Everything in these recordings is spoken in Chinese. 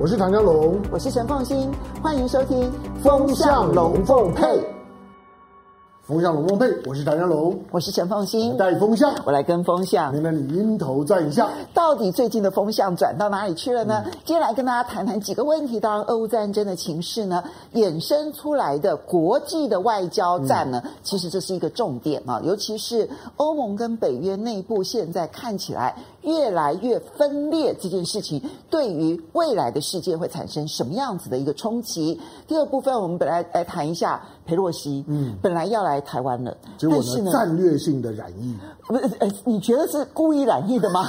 我是唐江龙，我是陈凤新，欢迎收听《风向龙凤配》。风向龙凤配，我是唐江龙，我是陈凤新，带风向，我来跟风向。原来你晕头转向，到底最近的风向转到哪里去了呢？嗯、今天来跟大家谈谈几个问题。当然，俄乌战争的情势呢，衍生出来的国际的外交战呢，嗯、其实这是一个重点啊。尤其是欧盟跟北约内部现在看起来越来越分裂，这件事情对于未来的世界会产生什么样子的一个冲击？第二部分，我们本来来谈一下裴洛西，嗯，本来要来。台湾了，结果呢，战略性的染疫，不是？呃，你觉得是故意染疫的吗？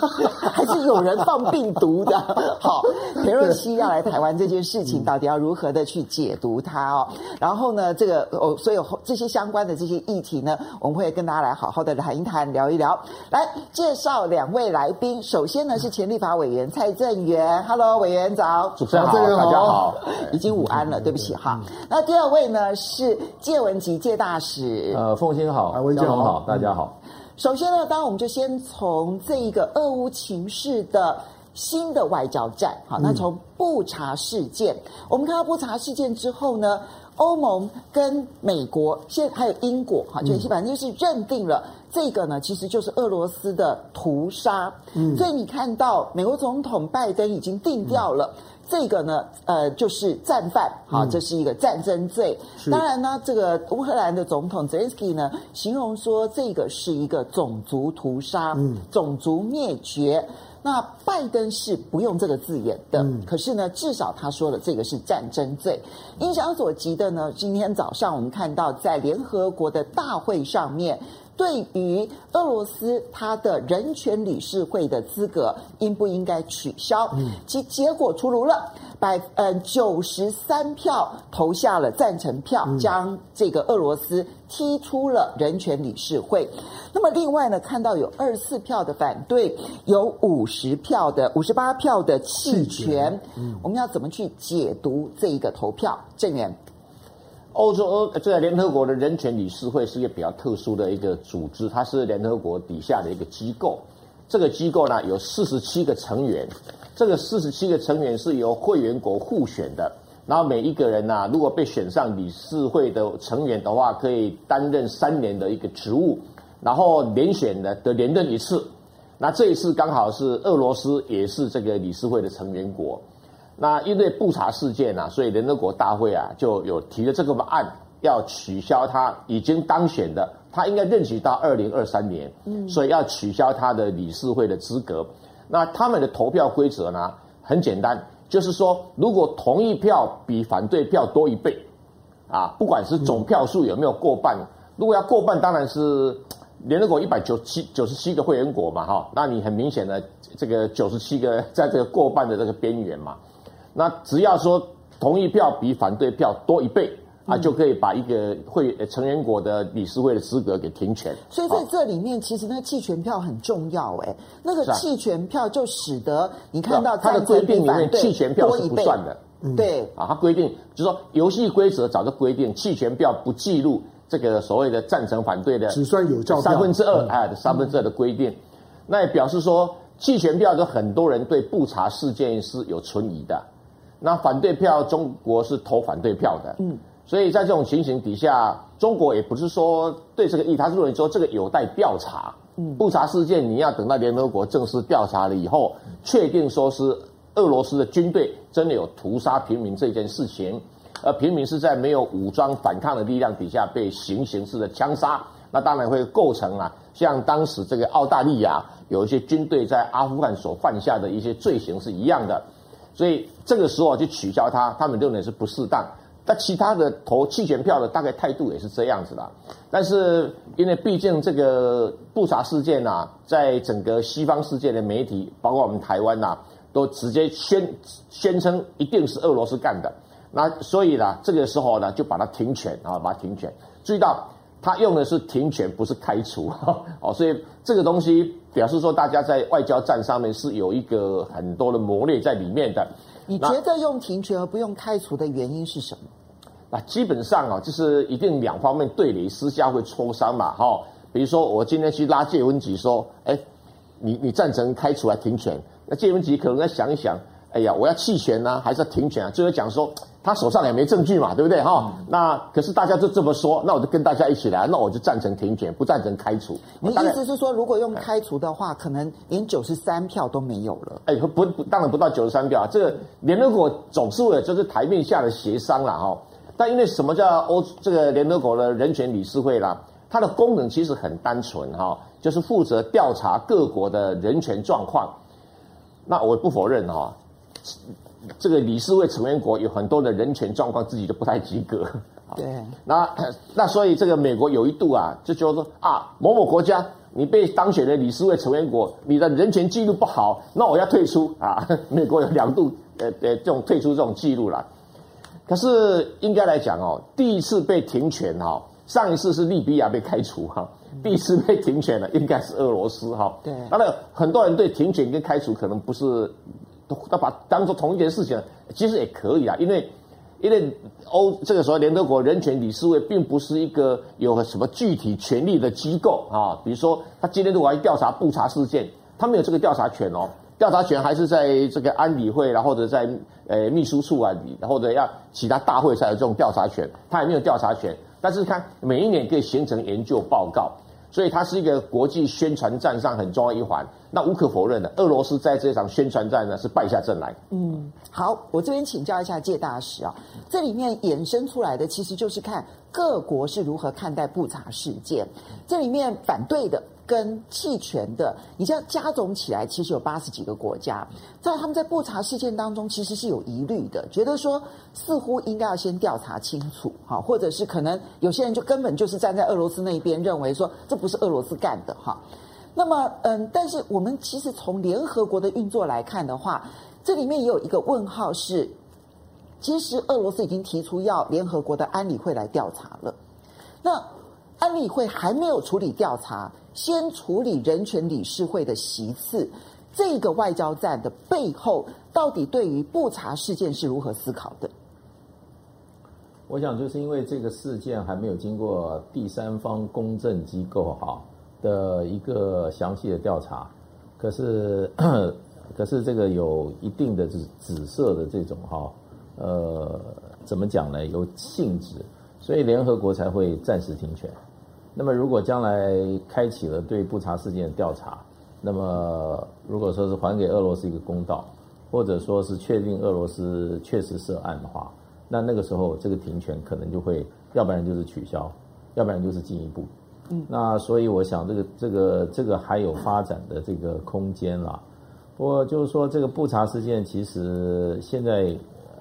还是有人放病毒的？好，裴洛西要来台湾这件事情，到底要如何的去解读它哦？然后呢，这个哦，所有这些相关的这些议题呢，我们会跟大家来好好的谈一谈，聊一聊。来介绍两位来宾，首先呢是前立法委员蔡正元，Hello，委员早，主持人好，大家好，已经午安了，对不起哈。那第二位呢是介文吉介大。使。呃，凤馨好，魏建宏。好，大家好。首先呢，当然我们就先从这一个俄乌情势的新的外交战，好，那从布查事件，嗯、我们看到布查事件之后呢，欧盟跟美国，现在还有英国，哈，就基本上就是认定了这个呢，其实就是俄罗斯的屠杀。嗯，所以你看到美国总统拜登已经定掉了。嗯这个呢，呃，就是战犯，好，嗯、这是一个战争罪。是当然呢，这个乌克兰的总统泽连斯基呢，形容说这个是一个种族屠杀，嗯、种族灭绝。那拜登是不用这个字眼的，嗯、可是呢，至少他说了这个是战争罪。影响所及的呢，今天早上我们看到在联合国的大会上面。对于俄罗斯，它的人权理事会的资格应不应该取消？嗯，其结果出炉了，百呃九十三票投下了赞成票，将这个俄罗斯踢出了人权理事会。那么另外呢，看到有二十四票的反对，有五十票的五十八票的弃权。嗯，我们要怎么去解读这一个投票？正元。欧洲这个联合国的人权理事会是一个比较特殊的一个组织，它是联合国底下的一个机构。这个机构呢有四十七个成员，这个四十七个成员是由会员国互选的。然后每一个人呢，如果被选上理事会的成员的话，可以担任三年的一个职务，然后连选的得连任一次。那这一次刚好是俄罗斯也是这个理事会的成员国。那因为布查事件啊，所以联合国大会啊就有提了这个案，要取消他已经当选的，他应该任期到二零二三年，嗯，所以要取消他的理事会的资格。那他们的投票规则呢很简单，就是说如果同意票比反对票多一倍，啊，不管是总票数有没有过半，如果要过半，当然是联合国一百九十七九十七个会员国嘛，哈，那你很明显的这个九十七个在这个过半的这个边缘嘛。那只要说同意票比反对票多一倍啊，就可以把一个会成员国的理事会的资格给停权。所以在这里面，其实那弃权票很重要哎，那个弃权票就使得你看到它的规定里面弃权票是不算的。对啊，它规定就是说游戏规则早就规定弃权票不计入这个所谓的赞成反对的，只算有效三分之二哎，三分之二的规定。那也表示说弃权票，就很多人对布查事件是有存疑的。那反对票，中国是投反对票的，嗯，所以在这种情形底下，中国也不是说对这个意，他是认为说这个有待调查，嗯，布查事件你要等到联合国正式调查了以后，确定说是俄罗斯的军队真的有屠杀平民这件事情，而平民是在没有武装反抗的力量底下被行刑式的枪杀，那当然会构成啊，像当时这个澳大利亚有一些军队在阿富汗所犯下的一些罪行是一样的。所以这个时候就取消它，他们认为是不适当。但其他的投弃权票的大概态度也是这样子的。但是因为毕竟这个布查事件呐，在整个西方世界的媒体，包括我们台湾呐，都直接宣宣称一定是俄罗斯干的。那所以呢，这个时候呢，就把它停权啊，把它停权。注意到。他用的是停权，不是开除，哦，所以这个东西表示说，大家在外交战上面是有一个很多的磨练在里面的。你觉得用停权而不用开除的原因是什么？那基本上啊，就是一定两方面对垒，私下会磋商嘛，哈。比如说我今天去拉介文吉说，哎，你你赞成开除还停权？那介文吉可能要想一想，哎呀，我要弃权呢，还是要停权啊？最后讲说他手上也没证据嘛，对不对哈？嗯、那可是大家就这么说，那我就跟大家一起来，那我就赞成停权，不赞成开除。你意思是说，如果用开除的话，可能连九十三票都没有了？哎，不不，当然不到九十三票。这个联合国总是为了就是台面下的协商了哈。但因为什么叫欧这个联合国的人权理事会啦？它的功能其实很单纯哈，就是负责调查各国的人权状况。那我不否认哈。这个理事会成员国有很多的人权状况自己就不太及格，对，那那所以这个美国有一度啊，就觉得说啊，某某国家你被当选的理事会成员国，你的人权记录不好，那我要退出啊。美国有两度呃呃这种退出这种记录了。可是应该来讲哦，第一次被停权哈，上一次是利比亚被开除哈，第一次被停权的应该是俄罗斯哈。对，当然很多人对停权跟开除可能不是。都把当做同一件事情，其实也可以啊，因为因为欧这个时候联合国人权理事会并不是一个有什么具体权力的机构啊，比如说他今天如果要调查布查事件，他没有这个调查权哦，调查权还是在这个安理会，然后或者在呃秘书处啊，或者要其他大会才有这种调查权，他也没有调查权，但是看每一年可以形成研究报告。所以它是一个国际宣传战上很重要一环。那无可否认的，俄罗斯在这场宣传战呢是败下阵来。嗯，好，我这边请教一下谢大使啊，这里面衍生出来的其实就是看各国是如何看待布查事件，这里面反对的。跟弃权的，你这样加总起来，其实有八十几个国家，在他们在布查事件当中，其实是有疑虑的，觉得说似乎应该要先调查清楚，哈，或者是可能有些人就根本就是站在俄罗斯那一边，认为说这不是俄罗斯干的，哈。那么，嗯，但是我们其实从联合国的运作来看的话，这里面也有一个问号是，其实俄罗斯已经提出要联合国的安理会来调查了，那安理会还没有处理调查。先处理人权理事会的席次，这个外交战的背后，到底对于不查事件是如何思考的？我想就是因为这个事件还没有经过第三方公正机构哈的一个详细的调查，可是 可是这个有一定的紫紫色的这种哈呃怎么讲呢？有性质，所以联合国才会暂时停权。那么，如果将来开启了对布查事件的调查，那么如果说是还给俄罗斯一个公道，或者说是确定俄罗斯确实涉案的话，那那个时候这个停权可能就会，要不然就是取消，要不然就是进一步。嗯，那所以我想这个这个这个还有发展的这个空间啦。不过就是说这个布查事件其实现在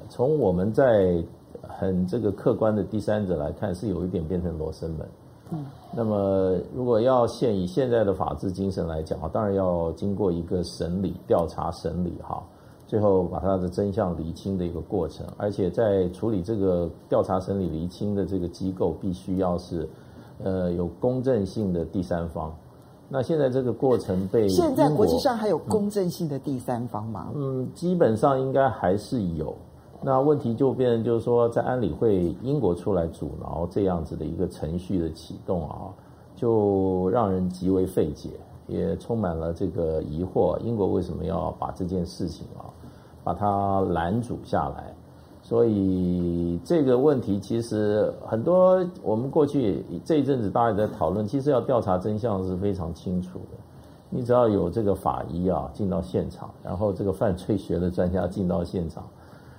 从我们在很这个客观的第三者来看，是有一点变成罗生门。嗯，那么如果要现以现在的法治精神来讲啊，当然要经过一个审理、调查、审理哈，最后把它的真相厘清的一个过程。而且在处理这个调查、审理、厘清的这个机构，必须要是呃有公正性的第三方。那现在这个过程被现在国际上还有公正性的第三方吗？嗯，基本上应该还是有。那问题就变成，就是说，在安理会，英国出来阻挠这样子的一个程序的启动啊，就让人极为费解，也充满了这个疑惑。英国为什么要把这件事情啊，把它拦阻下来？所以这个问题其实很多，我们过去这一阵子大家也在讨论，其实要调查真相是非常清楚的。你只要有这个法医啊进到现场，然后这个犯罪学的专家进到现场。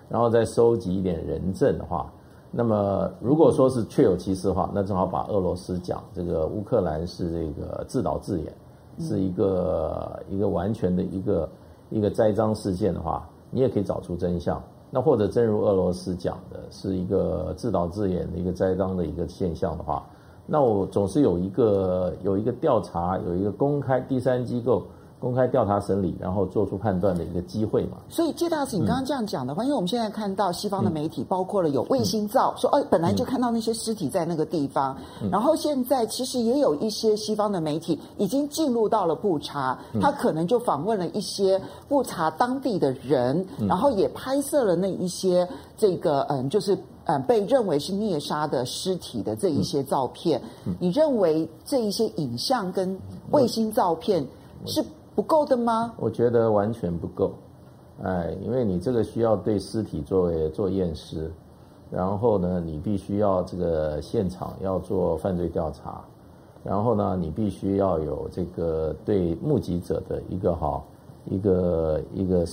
然后再收集一点人证的话，那么如果说是确有其事的话，那正好把俄罗斯讲这个乌克兰是这个自导自演，是一个一个完全的一个一个栽赃事件的话，你也可以找出真相。那或者正如俄罗斯讲的是一个自导自演的一个栽赃的一个现象的话，那我总是有一个有一个调查，有一个公开第三机构。公开调查审理，然后做出判断的一个机会嘛。所以，介大使，你刚刚这样讲的话，嗯、因为我们现在看到西方的媒体，包括了有卫星照，嗯、说，哎，本来就看到那些尸体在那个地方，嗯、然后现在其实也有一些西方的媒体已经进入到了布查，嗯、他可能就访问了一些布查当地的人，嗯、然后也拍摄了那一些这个，嗯，就是嗯被认为是虐杀的尸体的这一些照片。嗯、你认为这一些影像跟卫星照片是？不够的吗？我觉得完全不够。哎，因为你这个需要对尸体作为做验尸，然后呢，你必须要这个现场要做犯罪调查，然后呢，你必须要有这个对目击者的一个哈一个一个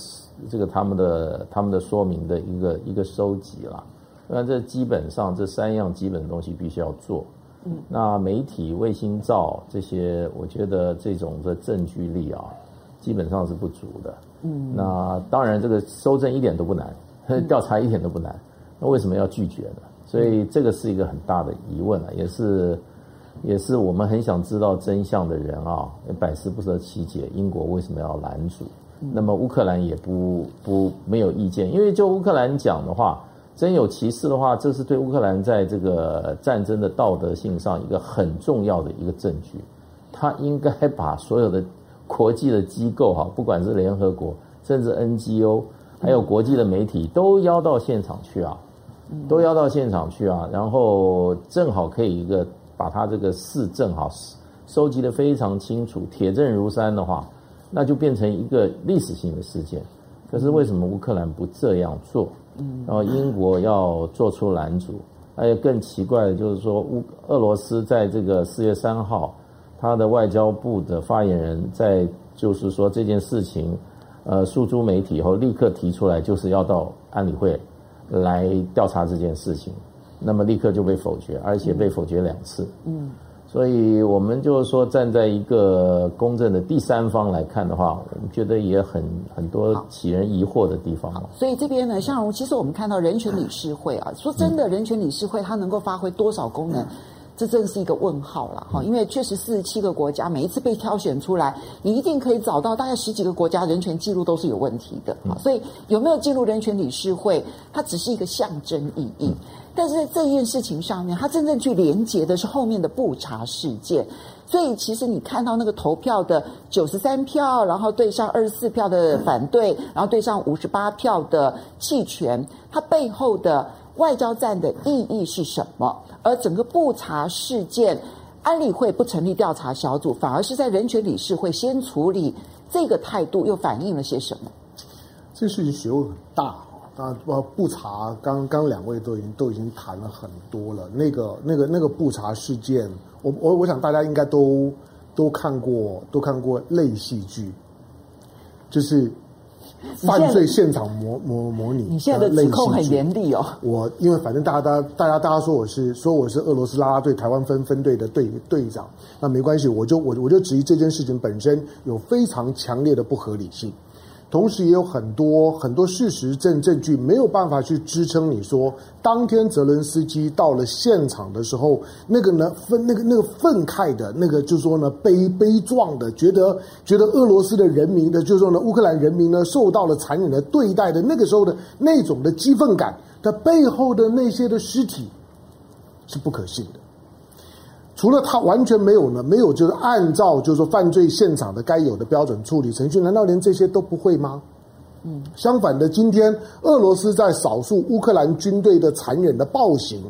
这个他们的他们的说明的一个一个收集啦。那这基本上这三样基本的东西必须要做。嗯，那媒体卫星照这些，我觉得这种的证据力啊，基本上是不足的。嗯，那当然，这个搜证一点都不难，调查一点都不难，那为什么要拒绝呢？所以这个是一个很大的疑问啊，也是，也是我们很想知道真相的人啊，百思不得其解，英国为什么要拦阻？那么乌克兰也不不没有意见，因为就乌克兰讲的话，真有其事的话，这是对乌克兰在这个战争的道德性上一个很重要的一个证据，他应该把所有的。国际的机构哈，不管是联合国，甚至 NGO，还有国际的媒体，都邀到现场去啊，都邀到现场去啊，然后正好可以一个把他这个事证哈收集的非常清楚，铁证如山的话，那就变成一个历史性的事件。可是为什么乌克兰不这样做？然后英国要做出拦阻，还有更奇怪的就是说，乌俄罗斯在这个四月三号。他的外交部的发言人，在就是说这件事情，呃，诉诸媒体以后，立刻提出来，就是要到安理会来调查这件事情，那么立刻就被否决，而且被否决两次。嗯，所以我们就是说，站在一个公正的第三方来看的话，我们觉得也很很多起人疑惑的地方。所以这边呢，像其实我们看到人权理事会啊，说真的，人权理事会它能够发挥多少功能？嗯这正是一个问号了哈，因为确实四十七个国家每一次被挑选出来，你一定可以找到大概十几个国家人权记录都是有问题的，所以有没有进入人权理事会，它只是一个象征意义。但是在这件事情上面，它真正去连接的是后面的布查事件。所以其实你看到那个投票的九十三票，然后对上二十四票的反对，然后对上五十八票的弃权，它背后的。外交战的意义是什么？而整个布查事件，安理会不成立调查小组，反而是在人权理事会先处理，这个态度又反映了些什么？这事情学问很大啊！不布查，刚刚两位都已经都已经谈了很多了。那个那个那个布查事件，我我我想大家应该都都看过，都看过类戏剧，就是。犯罪现场模模模拟，你现在的指控很严厉哦。我因为反正大家大家大家大家说我是说我是俄罗斯拉拉队台湾分分队的队队长，那没关系，我就我我就质疑这件事情本身有非常强烈的不合理性。同时也有很多很多事实证证据没有办法去支撑你说，当天泽伦斯基到了现场的时候，那个呢愤那个那个愤慨的那个就是说呢悲悲壮的，觉得觉得俄罗斯的人民的就是说呢乌克兰人民呢受到了残忍的对待的那个时候的那种的激愤感的背后的那些的尸体是不可信的。除了他完全没有呢，没有就是按照就是说犯罪现场的该有的标准处理程序，难道连这些都不会吗？嗯，相反的，今天俄罗斯在少数乌克兰军队的残忍的暴行，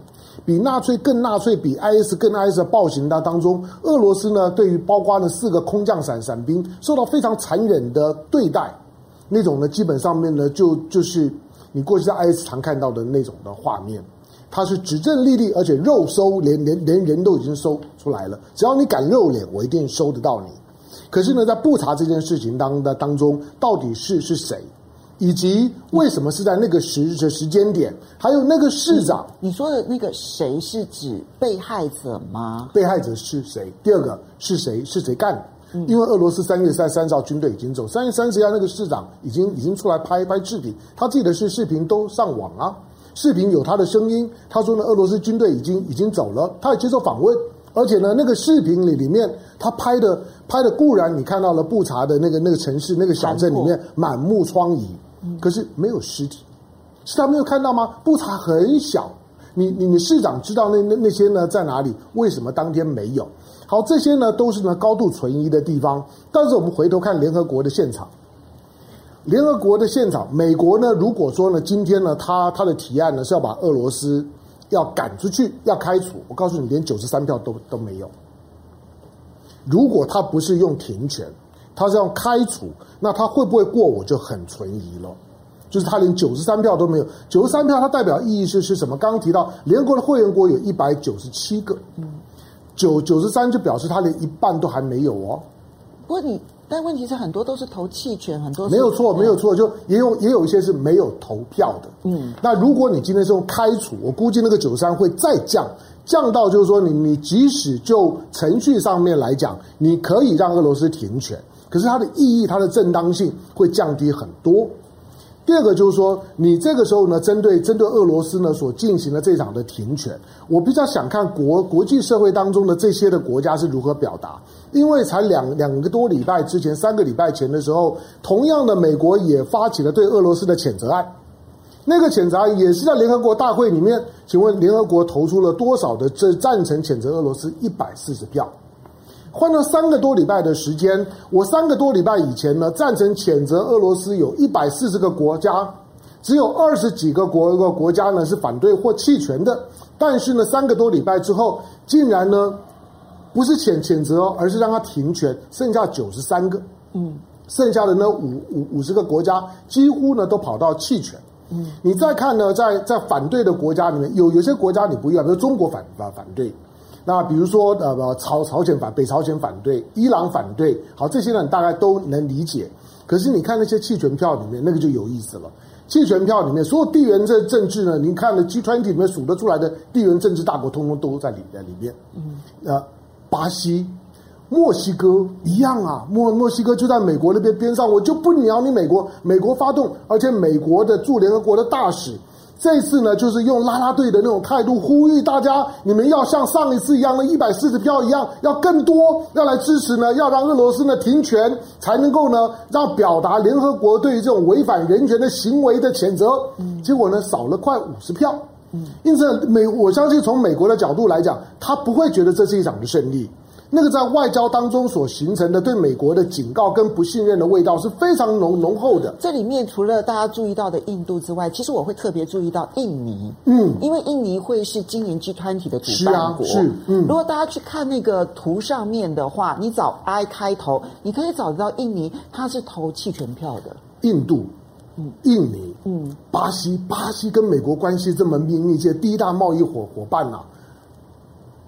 比纳粹更纳粹，比 IS 更 IS 的暴行当当中，俄罗斯呢对于包括了四个空降伞伞兵受到非常残忍的对待，那种呢基本上面呢就就是你过去在 IS 常看到的那种的画面。他是指证立立，而且肉搜，连连连人都已经搜出来了。只要你敢露脸，我一定收得到你。可是呢，在布查这件事情当的当中，到底是是谁，以及为什么是在那个时的时间点，还有那个市长，你说的那个谁是指被害者吗？被害者是谁？第二个是谁？是谁干的？因为俄罗斯三月三三号军队已经走，三月三十号那个市长已经已经出来拍拍视频，他自己的视视频都上网啊。视频有他的声音，他说呢，俄罗斯军队已经已经走了，他也接受访问，而且呢，那个视频里里面他拍的拍的固然你看到了布查的那个那个城市那个小镇里面满目疮痍，可是没有尸体，是他没有看到吗？布查很小，你你你市长知道那那那些呢在哪里？为什么当天没有？好，这些呢都是呢高度存疑的地方，但是我们回头看联合国的现场。联合国的现场，美国呢？如果说呢，今天呢，他他的提案呢是要把俄罗斯要赶出去，要开除，我告诉你，连九十三票都都没有。如果他不是用停权，他是用开除，那他会不会过，我就很存疑了。就是他连九十三票都没有，九十三票它代表意义是是什么？刚刚提到联合国的会员国有一百九十七个，嗯，九九十三就表示他连一半都还没有哦。不过你，但问题是很多都是投弃权，很多没有错，没有错，就也有也有一些是没有投票的，嗯。那如果你今天是用开除，我估计那个九三会再降，降到就是说你你即使就程序上面来讲，你可以让俄罗斯停权，可是它的意义、它的正当性会降低很多。第二个就是说，你这个时候呢，针对针对俄罗斯呢所进行的这场的停权，我比较想看国国际社会当中的这些的国家是如何表达，因为才两两个多礼拜之前，三个礼拜前的时候，同样的美国也发起了对俄罗斯的谴责案，那个谴责案也是在联合国大会里面，请问联合国投出了多少的这赞成谴责俄罗斯？一百四十票。换了三个多礼拜的时间，我三个多礼拜以前呢，赞成谴责俄罗斯有一百四十个国家，只有二十几个国个国家呢是反对或弃权的。但是呢，三个多礼拜之后，竟然呢不是谴谴责，而是让他停权，剩下九十三个，嗯，剩下的呢五五五十个国家几乎呢都跑到弃权。嗯，你再看呢，在在反对的国家里面，有有些国家你不要，比如中国反反反对。那比如说，呃，朝朝鲜反北朝鲜反对，伊朗反对，好，这些呢大概都能理解。可是你看那些弃权票里面，那个就有意思了。弃权票里面，所有地缘政政治呢，您看了 G20 里面数得出来的地缘政治大国，通通都在里在里面。嗯，呃，巴西、墨西哥一样啊，墨墨西哥就在美国那边边上，我就不鸟你美国，美国发动，而且美国的驻联合国的大使。这次呢，就是用拉拉队的那种态度呼吁大家，你们要像上一次一样的一百四十票一样，要更多，要来支持呢，要让俄罗斯呢停权，才能够呢让表达联合国对于这种违反人权的行为的谴责。结果呢，少了快五十票。因此，美我相信从美国的角度来讲，他不会觉得这是一场的胜利。那个在外交当中所形成的对美国的警告跟不信任的味道是非常浓浓厚的。这里面除了大家注意到的印度之外，其实我会特别注意到印尼。嗯，因为印尼会是今年 G20 的主办国。是啊，是。嗯，如果大家去看那个图上面的话，你找 I 开头，你可以找得到印尼，它是投弃权票的。印度，嗯，印尼，嗯，巴西，巴西跟美国关系这么密密切，第一大贸易伙伙伴呐、啊。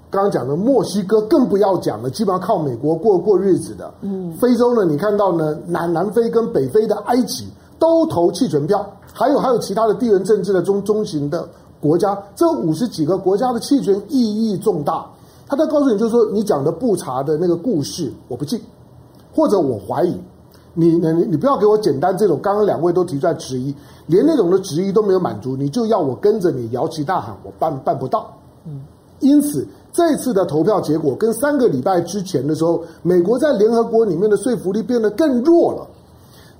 刚刚讲的墨西哥更不要讲了，基本上靠美国过过日子的。嗯，非洲呢，你看到呢，南南非跟北非的埃及都投弃权票，还有还有其他的地缘政治的中中型的国家，这五十几个国家的弃权意义重大。他在告诉你，就是说你讲的布查的那个故事，我不信，或者我怀疑。你你你不要给我简单这种，刚刚两位都提出来质疑，连那种的质疑都没有满足，你就要我跟着你摇旗呐喊，我办办不到。嗯，因此。这次的投票结果跟三个礼拜之前的时候，美国在联合国里面的说服力变得更弱了。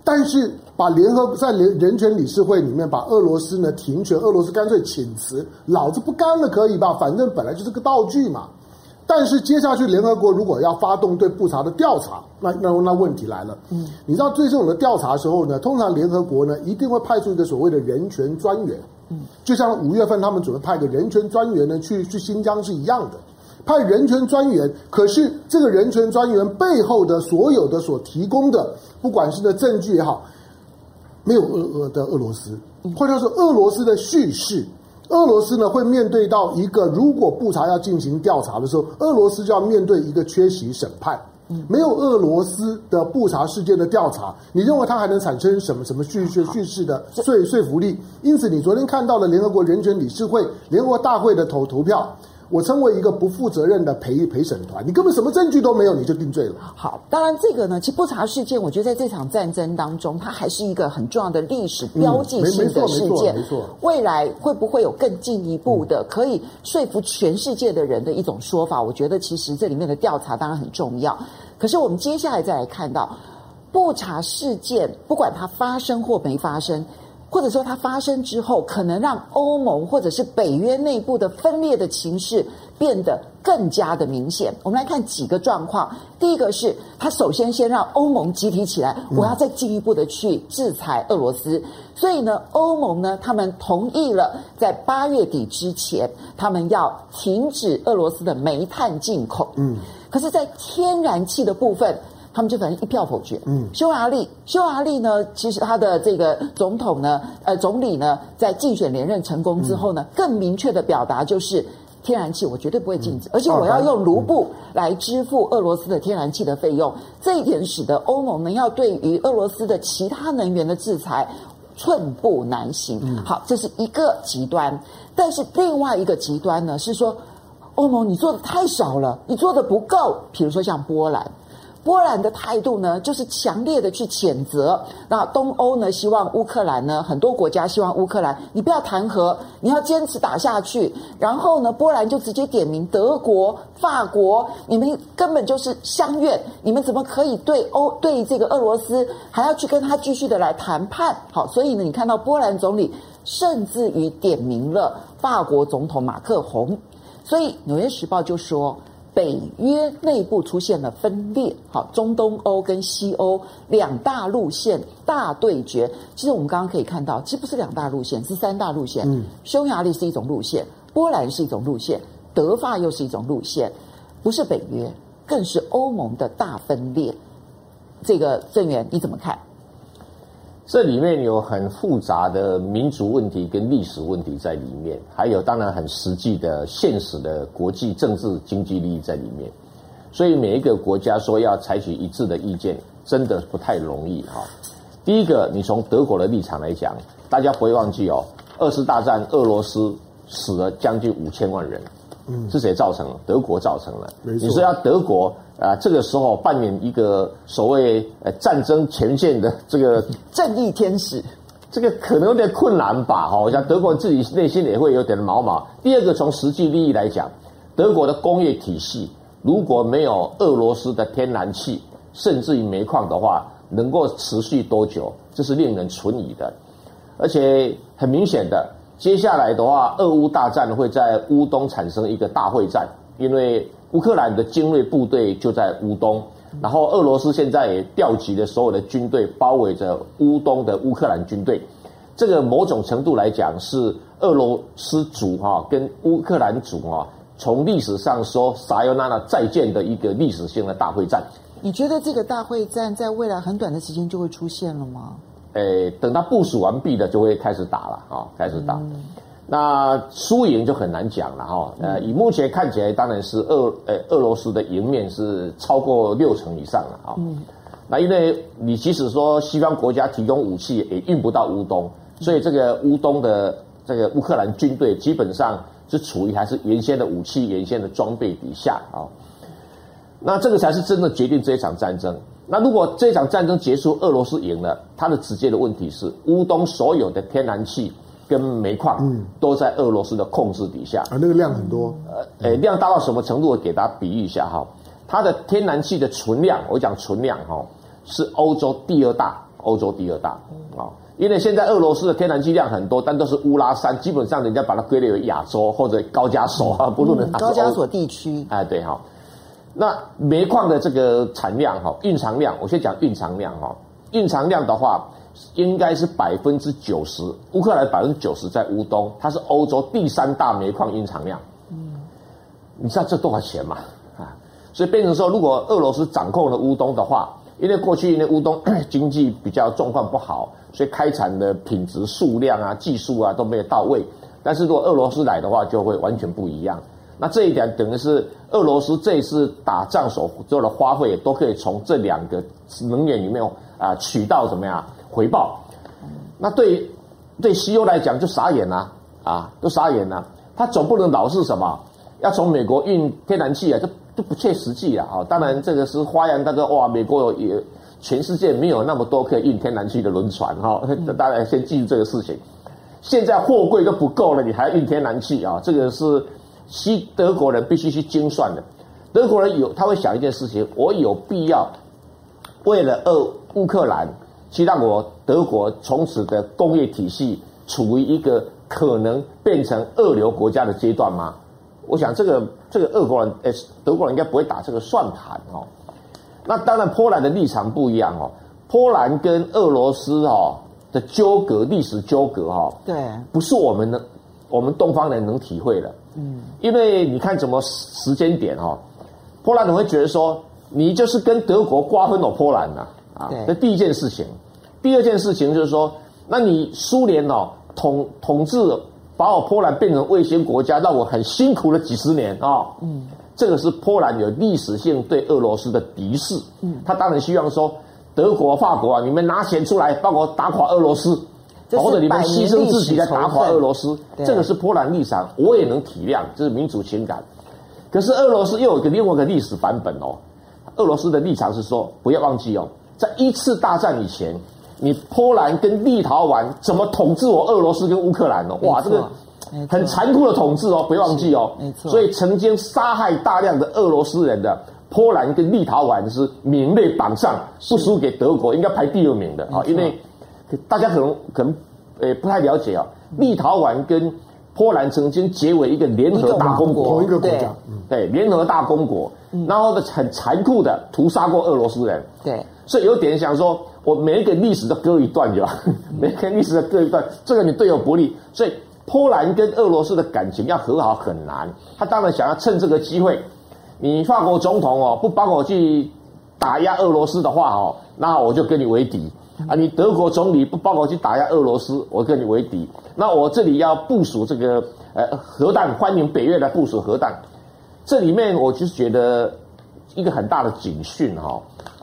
但是把联合在联人权理事会里面把俄罗斯呢停权，俄罗斯干脆请辞，老子不干了，可以吧？反正本来就是个道具嘛。但是接下去联合国如果要发动对布查的调查，那那那问题来了。嗯，你知道对这种的调查的时候呢，通常联合国呢一定会派出一个所谓的人权专员。就像五月份他们准备派个人权专员呢去去新疆是一样的，派人权专员。可是这个人权专员背后的所有的所提供的，不管是的证据也好，没有俄俄的俄罗斯，或者说俄罗斯的叙事，俄罗斯呢会面对到一个，如果布查要进行调查的时候，俄罗斯就要面对一个缺席审判。没有俄罗斯的布查事件的调查，你认为它还能产生什么什么叙叙叙事的说说服力？因此，你昨天看到了联合国人权理事会、联合国大会的投投票。我称为一个不负责任的陪陪审团，你根本什么证据都没有，你就定罪了。好，当然这个呢，其实不查事件，我觉得在这场战争当中，它还是一个很重要的历史标记性的事件。嗯、没错，没错，没错。未来会不会有更进一步的可以说服全世界的人的一种说法？我觉得其实这里面的调查当然很重要。可是我们接下来再来看到不查事件，不管它发生或没发生。或者说它发生之后，可能让欧盟或者是北约内部的分裂的情势变得更加的明显。我们来看几个状况。第一个是，它首先先让欧盟集体起来，我要再进一步的去制裁俄罗斯。所以呢，欧盟呢，他们同意了在八月底之前，他们要停止俄罗斯的煤炭进口。嗯，可是，在天然气的部分。他们就反正一票否决。嗯，匈牙利，匈牙利呢，其实他的这个总统呢，呃，总理呢，在竞选连任成功之后呢，更明确的表达就是。天然气我绝对不会禁止，而且我要用卢布来支付俄罗斯的天然气的费用。这一点使得欧盟呢要对于俄罗斯的其他能源的制裁寸步难行。好，这是一个极端，但是另外一个极端呢是说，欧盟你做的太少了，你做的不够。比如说像波兰。波兰的态度呢，就是强烈的去谴责。那东欧呢，希望乌克兰呢，很多国家希望乌克兰，你不要谈和，你要坚持打下去。然后呢，波兰就直接点名德国、法国，你们根本就是相怨，你们怎么可以对欧对这个俄罗斯还要去跟他继续的来谈判？好，所以呢，你看到波兰总理甚至于点名了法国总统马克宏。所以《纽约时报》就说。北约内部出现了分裂，好，中东欧跟西欧两大路线大对决。其实我们刚刚可以看到，其实不是两大路线，是三大路线。嗯，匈牙利是一种路线，波兰是一种路线，德法又是一种路线，不是北约，更是欧盟的大分裂。这个郑源你怎么看？这里面有很复杂的民族问题跟历史问题在里面，还有当然很实际的现实的国际政治经济利益在里面，所以每一个国家说要采取一致的意见，真的不太容易哈。第一个，你从德国的立场来讲，大家不会忘记哦，二次大战俄罗斯死了将近五千万人。嗯，是谁造成的？德国造成了。你说要德国啊、呃，这个时候扮演一个所谓呃战争前线的这个正义天使，这个可能有点困难吧？哈，我想德国自己内心也会有点毛毛。第二个，从实际利益来讲，德国的工业体系如果没有俄罗斯的天然气，甚至于煤矿的话，能够持续多久？这是令人存疑的。而且很明显的。接下来的话，俄乌大战会在乌东产生一个大会战，因为乌克兰的精锐部队就在乌东，然后俄罗斯现在也调集了所有的军队，包围着乌东的乌克兰军队。这个某种程度来讲，是俄罗斯族哈跟乌克兰族哈从历史上说“撒尤那拉再见”的一个历史性的大会战。你觉得这个大会战在未来很短的时间就会出现了吗？诶，等他部署完毕了，就会开始打了啊，开始打。嗯、那输赢就很难讲了哈。呃，以目前看起来，当然是俄呃俄罗斯的赢面是超过六成以上了啊。嗯。那因为你即使说西方国家提供武器，也运不到乌东，所以这个乌东的这个乌克兰军队基本上是处于还是原先的武器、原先的装备底下啊。那这个才是真的决定这一场战争。那如果这场战争结束，俄罗斯赢了，它的直接的问题是，乌东所有的天然气跟煤矿，嗯，都在俄罗斯的控制底下。啊，那个量很多，呃，诶，量大到什么程度？我给大家比喻一下哈，它的天然气的存量，我讲存量哈，是欧洲第二大，欧洲第二大啊。因为现在俄罗斯的天然气量很多，但都是乌拉山，基本上人家把它归类为亚洲或者高加索啊，不是高加索地区。哎，对哈。那煤矿的这个产量哈，蕴藏量，我先讲蕴藏量哈。蕴藏量的话，应该是百分之九十，乌克兰百分之九十在乌东，它是欧洲第三大煤矿蕴藏量。嗯，你知道这多少钱吗？啊，所以变成说，如果俄罗斯掌控了乌东的话，因为过去因为乌东 经济比较状况不好，所以开采的品质、数量啊、技术啊都没有到位。但是如果俄罗斯来的话，就会完全不一样。那这一点等于是俄罗斯这一次打仗所做的花费，都可以从这两个能源里面啊取到怎么样回报？那对对西欧来讲就傻眼了啊，都傻眼了。他总不能老是什么要从美国运天然气啊，这这不切实际啊。当然这个是花样，大哥哇，美国有也全世界没有那么多可以运天然气的轮船哈。大家先记住这个事情。现在货柜都不够了，你还运天然气啊？这个是。西德国人必须去精算的，德国人有他会想一件事情：我有必要为了俄乌克兰，去让我德国从此的工业体系处于一个可能变成二流国家的阶段吗？我想这个这个俄国人诶，德国人应该不会打这个算盘哦。那当然，波兰的立场不一样哦。波兰跟俄罗斯哦的纠葛，历史纠葛哈，对，不是我们的我们东方人能体会的。嗯，因为你看怎么时间点哈，波兰人会觉得说，你就是跟德国瓜分了波兰呐啊！这第一件事情。第二件事情就是说，那你苏联哦统统治，把我波兰变成卫星国家，让我很辛苦了几十年啊。哦、嗯，这个是波兰有历史性对俄罗斯的敌视。嗯，他当然希望说，德国、法国啊，你们拿钱出来帮我打垮俄罗斯，或者你们牺牲自己来打垮俄罗斯，这个是波兰立场，我也能体谅，这是民族情感。可是俄罗斯又有一个另外一个历史版本哦，俄罗斯的立场是说，不要忘记哦，在一次大战以前。你波兰跟立陶宛怎么统治我俄罗斯跟乌克兰哦？哇，这个很残酷的统治哦，不要忘记哦。没错。所以曾经杀害大量的俄罗斯人的波兰跟立陶宛是名列榜上，不输给德国，应该排第二名的啊。因为大家可能可能呃不太了解啊，立陶宛跟波兰曾经结为一个联合大公国，同一个国家，对，联合大公国，然后呢很残酷的屠杀过俄罗斯人，对。所以有点想说，我每一个历史都割一段，就每一个历史都割一段，这个你对我不利。所以波兰跟俄罗斯的感情要和好很难。他当然想要趁这个机会，你法国总统哦不帮我去打压俄罗斯的话哦，那我就跟你为敌啊。你德国总理不帮我去打压俄罗斯，我跟你为敌。那我这里要部署这个呃核弹，欢迎北约来部署核弹。这里面我就是觉得一个很大的警讯哈。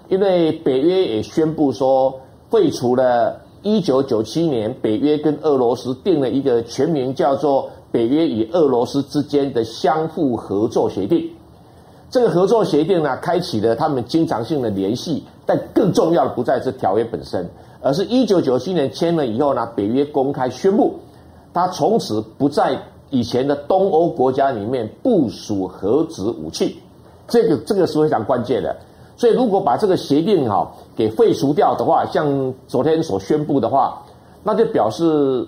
因为北约也宣布说，废除了1997年北约跟俄罗斯定了一个全名叫做《北约与俄罗斯之间的相互合作协定》。这个合作协定呢，开启了他们经常性的联系。但更重要的不在这条约本身，而是一九九七年签了以后呢，北约公开宣布，他从此不在以前的东欧国家里面部署核子武器。这个这个是非常关键的。所以，如果把这个协定哈给废除掉的话，像昨天所宣布的话，那就表示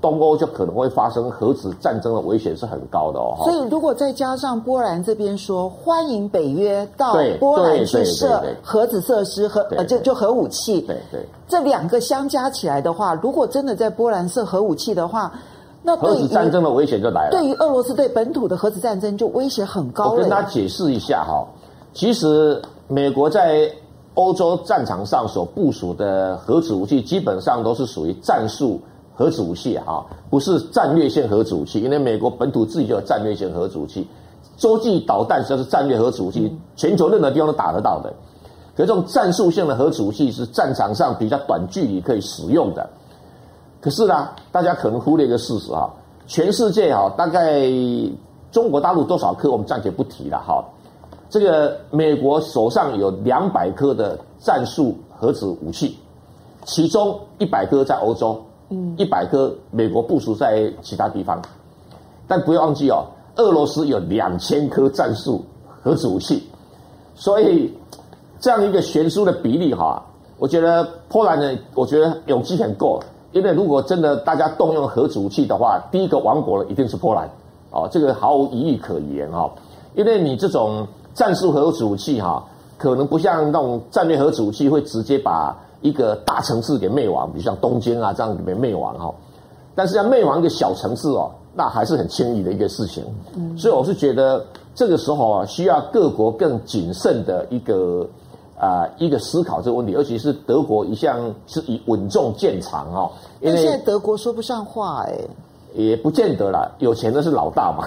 东欧就可能会发生核子战争的危险是很高的哦。所以，如果再加上波兰这边说欢迎北约到波兰去设核子设施和呃就就核武器，对对，这两个相加起来的话，如果真的在波兰设核武器的话，那核子战争的危险就来了。对于俄罗斯对本土的核子战争就威胁很高了。我跟他解释一下哈。其实，美国在欧洲战场上所部署的核子武器，基本上都是属于战术核子武器啊，不是战略性核子武器。因为美国本土自己就有战略性核子武器，洲际导弹就是战略核子武器，全球任何地方都打得到的。可这种战术性的核子武器是战场上比较短距离可以使用的。可是呢，大家可能忽略一个事实啊，全世界啊，大概中国大陆多少颗，我们暂且不提了哈。这个美国手上有两百颗的战术核子武器，其中一百颗在欧洲，一百颗美国部署在其他地方。但不要忘记哦，俄罗斯有两千颗战术核子武器，所以这样一个悬殊的比例哈，我觉得波兰呢，我觉得勇气很够，因为如果真的大家动用核子武器的话，第一个亡国的一定是波兰，哦，这个毫无疑义可言哈，因为你这种。战术核子武器哈，可能不像那种战略核子武器会直接把一个大城市给灭亡，比如像东京啊这样给灭亡哈。但是要灭亡一个小城市哦，那还是很轻易的一个事情。所以我是觉得这个时候啊，需要各国更谨慎的一个啊一个思考这个问题，尤其是德国一向是以稳重见长哦。因为现在德国说不上话哎。也不见得啦，有钱的是老大嘛，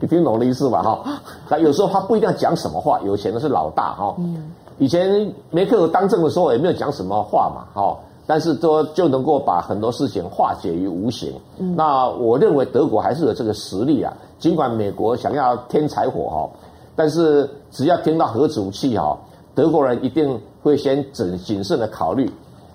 你 听懂的意思吧？哈，他有时候他不一定要讲什么话，有钱的是老大哈。嗯，以前梅克尔当政的时候也没有讲什么话嘛，哈，但是都就能够把很多事情化解于无形。嗯，那我认为德国还是有这个实力啊，尽管美国想要添柴火哈，但是只要听到核子武器哈，德国人一定会先谨谨慎的考虑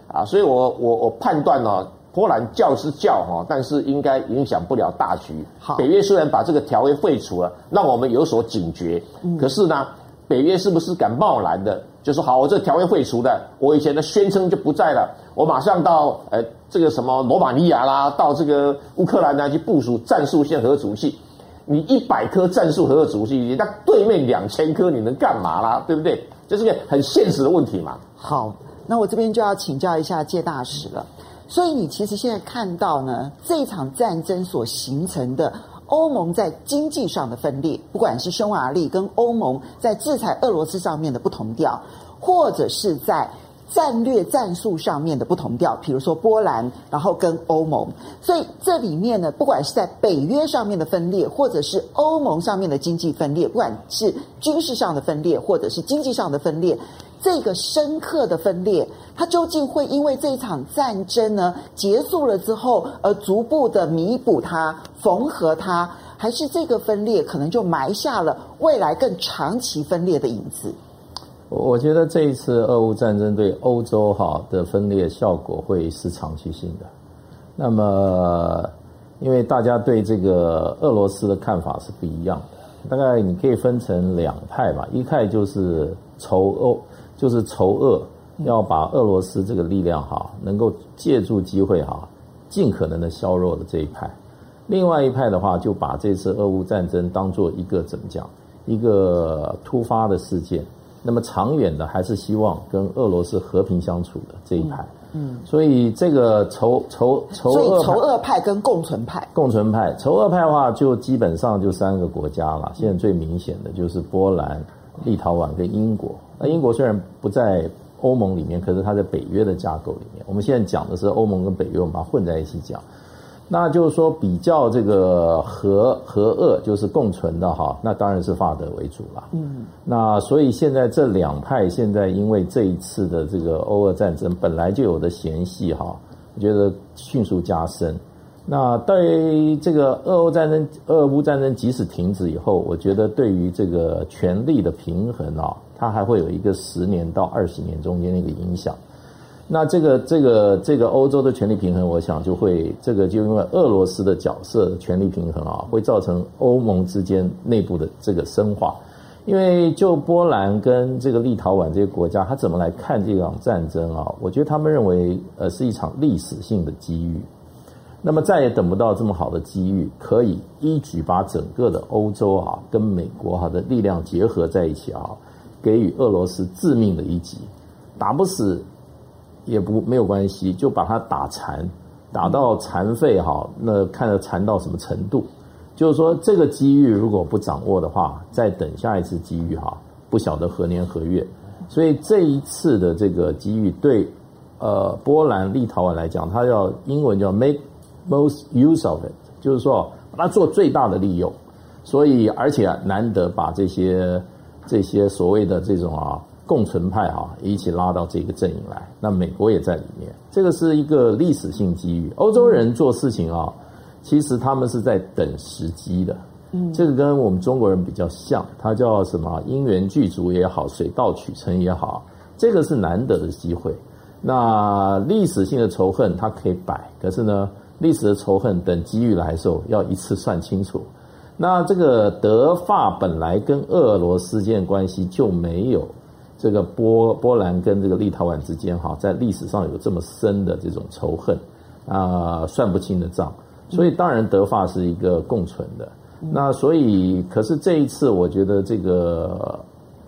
啊，所以我我我判断呢。波兰叫是叫哈，但是应该影响不了大局。好，北约虽然把这个条约废除了，让我们有所警觉。嗯，可是呢，北约是不是敢贸然的就说好，我这个条约废除的，我以前的宣称就不在了，我马上到呃这个什么罗马尼亚啦，到这个乌克兰呢去部署战术性核武器？你一百颗战术核武器，那对面两千颗，你能干嘛啦？对不对？这是个很现实的问题嘛。好，那我这边就要请教一下介大使了。所以你其实现在看到呢，这一场战争所形成的欧盟在经济上的分裂，不管是匈牙利跟欧盟在制裁俄罗斯上面的不同调，或者是在。战略战术上面的不同调，比如说波兰，然后跟欧盟，所以这里面呢，不管是在北约上面的分裂，或者是欧盟上面的经济分裂，不管是军事上的分裂，或者是经济上的分裂，这个深刻的分裂，它究竟会因为这一场战争呢结束了之后，而逐步的弥补它、缝合它，还是这个分裂可能就埋下了未来更长期分裂的影子？我觉得这一次俄乌战争对欧洲哈的分裂效果会是长期性的。那么，因为大家对这个俄罗斯的看法是不一样的，大概你可以分成两派吧。一派就是仇欧，就是仇俄，要把俄罗斯这个力量哈能够借助机会哈尽可能的削弱的这一派。另外一派的话，就把这次俄乌战争当做一个怎么讲，一个突发的事件。那么长远的还是希望跟俄罗斯和平相处的这一派，嗯，嗯，所以这个仇仇仇，所以仇俄派跟共存派，共存派仇俄派的话，就基本上就三个国家了。现在最明显的就是波兰、立陶宛跟英国。那英国虽然不在欧盟里面，可是它在北约的架构里面。我们现在讲的是欧盟跟北约，我们把它混在一起讲。那就是说，比较这个和和恶就是共存的哈，那当然是法德为主了。嗯，那所以现在这两派现在因为这一次的这个欧俄战争本来就有的嫌隙哈，我觉得迅速加深。那对于这个俄欧战争、俄乌战争即使停止以后，我觉得对于这个权力的平衡啊，它还会有一个十年到二十年中间的一个影响。那这个这个这个欧洲的权力平衡，我想就会这个就因为俄罗斯的角色权力平衡啊，会造成欧盟之间内部的这个深化。因为就波兰跟这个立陶宛这些国家，他怎么来看这场战争啊？我觉得他们认为呃是一场历史性的机遇。那么再也等不到这么好的机遇，可以一举把整个的欧洲啊跟美国哈的力量结合在一起啊，给予俄罗斯致命的一击，打不死。也不没有关系，就把它打残，打到残废哈。那看着残到什么程度？就是说，这个机遇如果不掌握的话，再等下一次机遇哈，不晓得何年何月。所以这一次的这个机遇，对呃波兰、立陶宛来讲，它要英文叫 make most use of it，就是说把它做最大的利用。所以而且难得把这些这些所谓的这种啊。共存派啊，一起拉到这个阵营来，那美国也在里面，这个是一个历史性机遇。欧洲人做事情啊，其实他们是在等时机的，嗯，这个跟我们中国人比较像，它叫什么？因缘具足也好，水到渠成也好，这个是难得的机会。那历史性的仇恨它可以摆，可是呢，历史的仇恨等机遇来的时候，要一次算清楚。那这个德法本来跟俄罗斯间的关系就没有。这个波波兰跟这个立陶宛之间哈，在历史上有这么深的这种仇恨啊，算不清的账。所以当然德法是一个共存的。那所以，可是这一次我觉得这个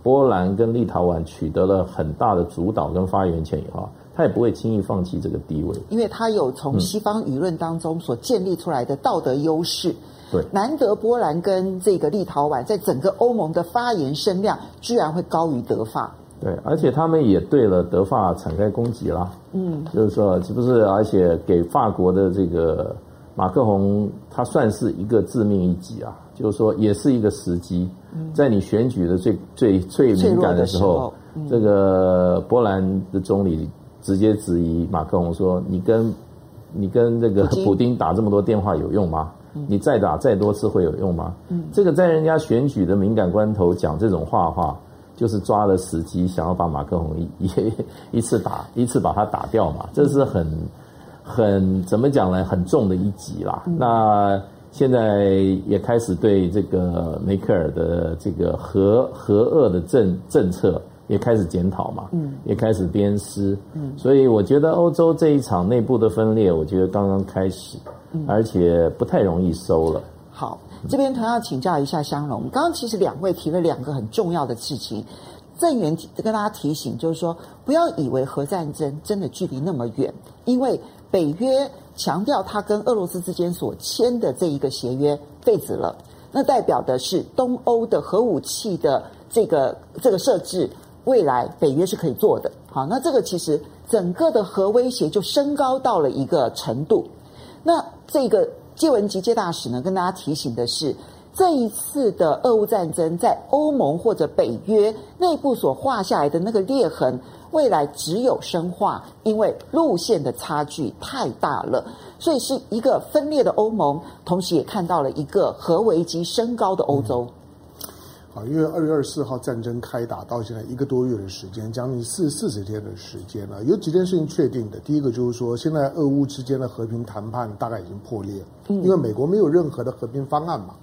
波兰跟立陶宛取得了很大的主导跟发言权以后，他也不会轻易放弃这个地位，因为他有从西方舆论当中所建立出来的道德优势。对，难得波兰跟这个立陶宛在整个欧盟的发言声量居然会高于德法。对，而且他们也对了德法敞开攻击了，嗯，就是说，是不是？而且给法国的这个马克宏，他算是一个致命一击啊，就是说，也是一个时机，在你选举的最最最敏感的时候，时候。嗯、这个波兰的总理直接质疑马克宏说：“你跟你跟这个普丁打这么多电话有用吗？你再打再多次会有用吗？嗯，这个在人家选举的敏感关头讲这种话的话。”就是抓了时机，想要把马克宏一 一一次打一次把他打掉嘛，这是很很怎么讲呢？很重的一击啦。嗯、那现在也开始对这个梅克尔的这个核核恶的政政策也开始检讨嘛，嗯，也开始鞭尸，嗯，所以我觉得欧洲这一场内部的分裂，我觉得刚刚开始，嗯，而且不太容易收了。好。这边同样请教一下香龙，刚刚其实两位提了两个很重要的事情，郑源跟大家提醒，就是说不要以为核战争真的距离那么远，因为北约强调他跟俄罗斯之间所签的这一个协约废止了，那代表的是东欧的核武器的这个这个设置，未来北约是可以做的。好，那这个其实整个的核威胁就升高到了一个程度。那这个介文汲介大使呢，跟大家提醒的是，这一次的俄乌战争在欧盟或者北约内部所画下来的那个裂痕。未来只有深化，因为路线的差距太大了，所以是一个分裂的欧盟，同时也看到了一个核危机升高的欧洲。好，因为二月二十四号战争开打到现在一个多月的时间，将近四四十天的时间了。有几件事情确定的，第一个就是说，现在俄乌之间的和平谈判大概已经破裂，因为美国没有任何的和平方案嘛。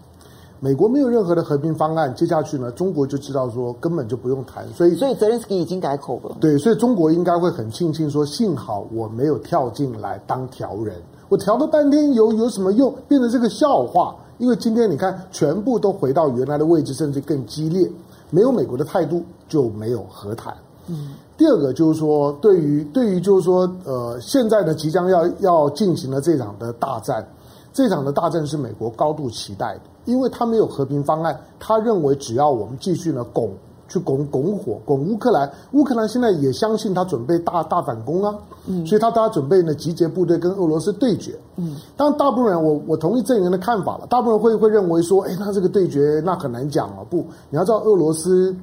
美国没有任何的和平方案，接下去呢，中国就知道说根本就不用谈，所以所以泽连斯基已经改口了。对，所以中国应该会很庆幸说，幸好我没有跳进来当调人，我调了半天有有什么用？变成这个笑话。因为今天你看，全部都回到原来的位置，甚至更激烈。没有美国的态度，就没有和谈。嗯。第二个就是说，对于对于就是说，呃，现在呢，即将要要进行的这场的大战。这场的大战是美国高度期待的，因为他没有和平方案，他认为只要我们继续呢拱去拱拱火拱乌克兰，乌克兰现在也相信他准备大大反攻啊，嗯，所以他大家准备呢集结部队跟俄罗斯对决，嗯，当然大部分人我我同意阵营的看法了，大部分人会会认为说，哎，那这个对决那很难讲啊，不，你要知道俄罗斯，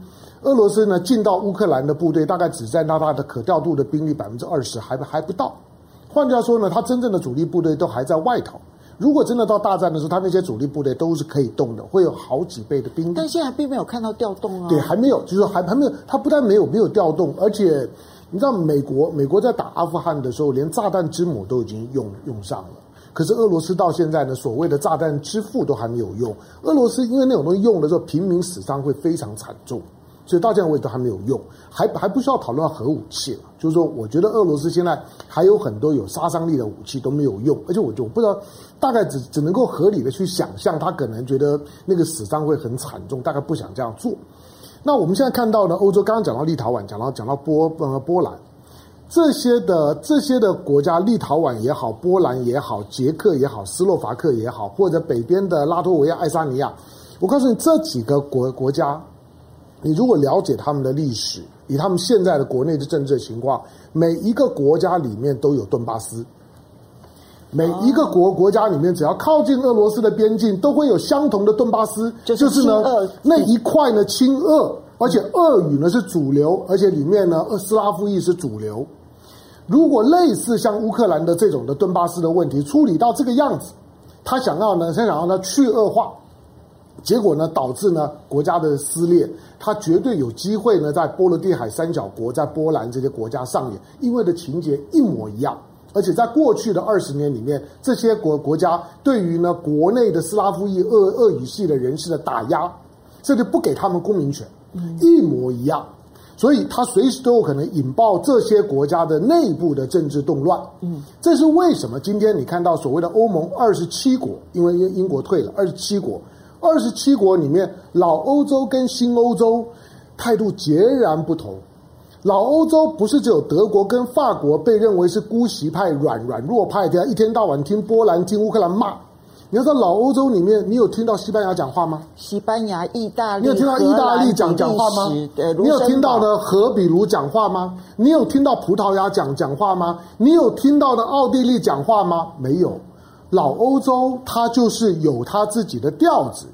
俄罗斯呢进到乌克兰的部队大概只占到他的可调度的兵力百分之二十，还还不到，换句话说呢，他真正的主力部队都还在外头。如果真的到大战的时候，他那些主力部队都是可以动的，会有好几倍的兵力。但现在并没有看到调动啊。对，还没有，就是说还还没有。他不但没有没有调动，而且你知道，美国美国在打阿富汗的时候，连炸弹之母都已经用用上了。可是俄罗斯到现在呢，所谓的炸弹之父都还没有用。俄罗斯因为那种东西用的时候，平民死伤会非常惨重。所以到现在为止都还没有用，还还不需要讨论核武器了。就是说，我觉得俄罗斯现在还有很多有杀伤力的武器都没有用，而且我就不知道，大概只只能够合理的去想象，他可能觉得那个死伤会很惨重，大概不想这样做。那我们现在看到呢，欧洲刚刚讲到立陶宛，讲到讲到波呃波兰这些的这些的国家，立陶宛也好，波兰也好，捷克也好，斯洛伐克也好，或者北边的拉脱维亚、爱沙尼亚，我告诉你这几个国国家。你如果了解他们的历史，以他们现在的国内的政治情况，每一个国家里面都有顿巴斯，每一个国国家里面只要靠近俄罗斯的边境，都会有相同的顿巴斯，就是呢那一块呢亲俄，而且俄语呢是主流，而且里面呢斯拉夫裔是主流。如果类似像乌克兰的这种的顿巴斯的问题处理到这个样子，他想要呢，他想要呢去恶化。结果呢，导致呢国家的撕裂，他绝对有机会呢在波罗的海三角国、在波兰这些国家上演，因为的情节一模一样。而且在过去的二十年里面，这些国国家对于呢国内的斯拉夫裔俄俄语系的人士的打压，这就不给他们公民权，一模一样。所以他随时都有可能引爆这些国家的内部的政治动乱。嗯，这是为什么？今天你看到所谓的欧盟二十七国，因为英英国退了，二十七国。二十七国里面，老欧洲跟新欧洲态度截然不同。老欧洲不是只有德国跟法国被认为是姑息派、软软弱派，这样一天到晚听波兰、听乌克兰骂。你要知道，老欧洲里面，你有听到西班牙讲话吗？西班牙、意大利，你有听到意大利讲讲话吗？你有听到的荷比卢讲话吗？你有听到葡萄牙讲讲话吗？你有听到的奥地利讲话吗？没有。老欧洲，它就是有它自己的调子。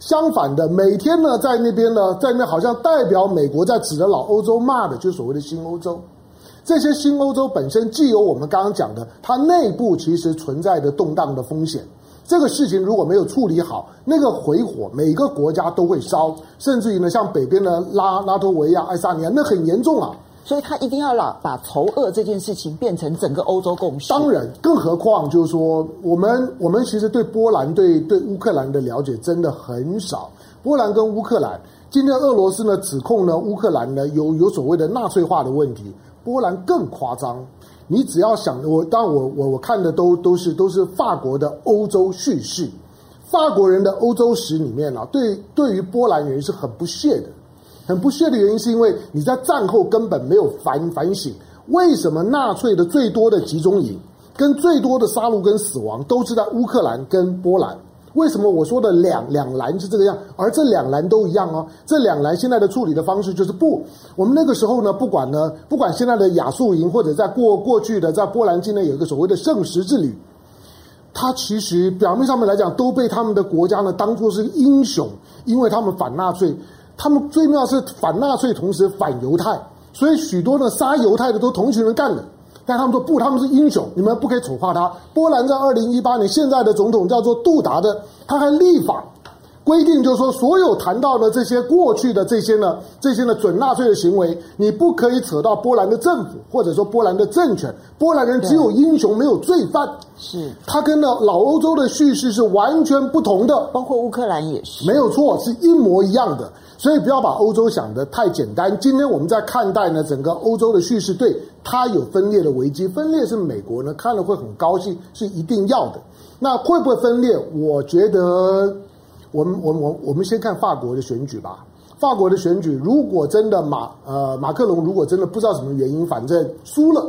相反的，每天呢，在那边呢，在那好像代表美国在指着老欧洲骂的，就是所谓的新欧洲。这些新欧洲本身既有我们刚刚讲的，它内部其实存在的动荡的风险。这个事情如果没有处理好，那个回火，每个国家都会烧，甚至于呢，像北边的拉拉脱维亚、爱沙尼亚，那很严重啊。所以他一定要把把仇恶这件事情变成整个欧洲共识。当然，更何况就是说，我们我们其实对波兰、对对乌克兰的了解真的很少。波兰跟乌克兰，今天俄罗斯呢指控呢乌克兰呢有有所谓的纳粹化的问题，波兰更夸张。你只要想，我当然我我我看的都都是都是法国的欧洲叙事，法国人的欧洲史里面啊，对对于波兰人是很不屑的。很不屑的原因是因为你在战后根本没有反反省，为什么纳粹的最多的集中营跟最多的杀戮跟死亡都是在乌克兰跟波兰。为什么我说的两两蓝是这个样？而这两蓝都一样哦。这两蓝现在的处理的方式就是不，我们那个时候呢，不管呢，不管现在的亚速营或者在过过去的在波兰境内有一个所谓的圣石之旅，它其实表面上面来讲都被他们的国家呢当作是英雄，因为他们反纳粹，他们最妙是反纳粹同时反犹太，所以许多的杀犹太的都同一群人干的。但他们说不，他们是英雄，你们不可以丑化他。波兰在二零一八年，现在的总统叫做杜达的，他还立法规定，就是说所有谈到的这些过去的这些呢，这些呢准纳粹的行为，你不可以扯到波兰的政府或者说波兰的政权。波兰人只有英雄，没有罪犯。是，他跟那老欧洲的叙事是完全不同的，包括乌克兰也是，没有错，是一模一样的。所以不要把欧洲想得太简单。今天我们在看待呢，整个欧洲的叙事，对它有分裂的危机。分裂是美国呢看了会很高兴，是一定要的。那会不会分裂？我觉得，我们我们我我们先看法国的选举吧。法国的选举，如果真的马呃马克龙如果真的不知道什么原因，反正输了，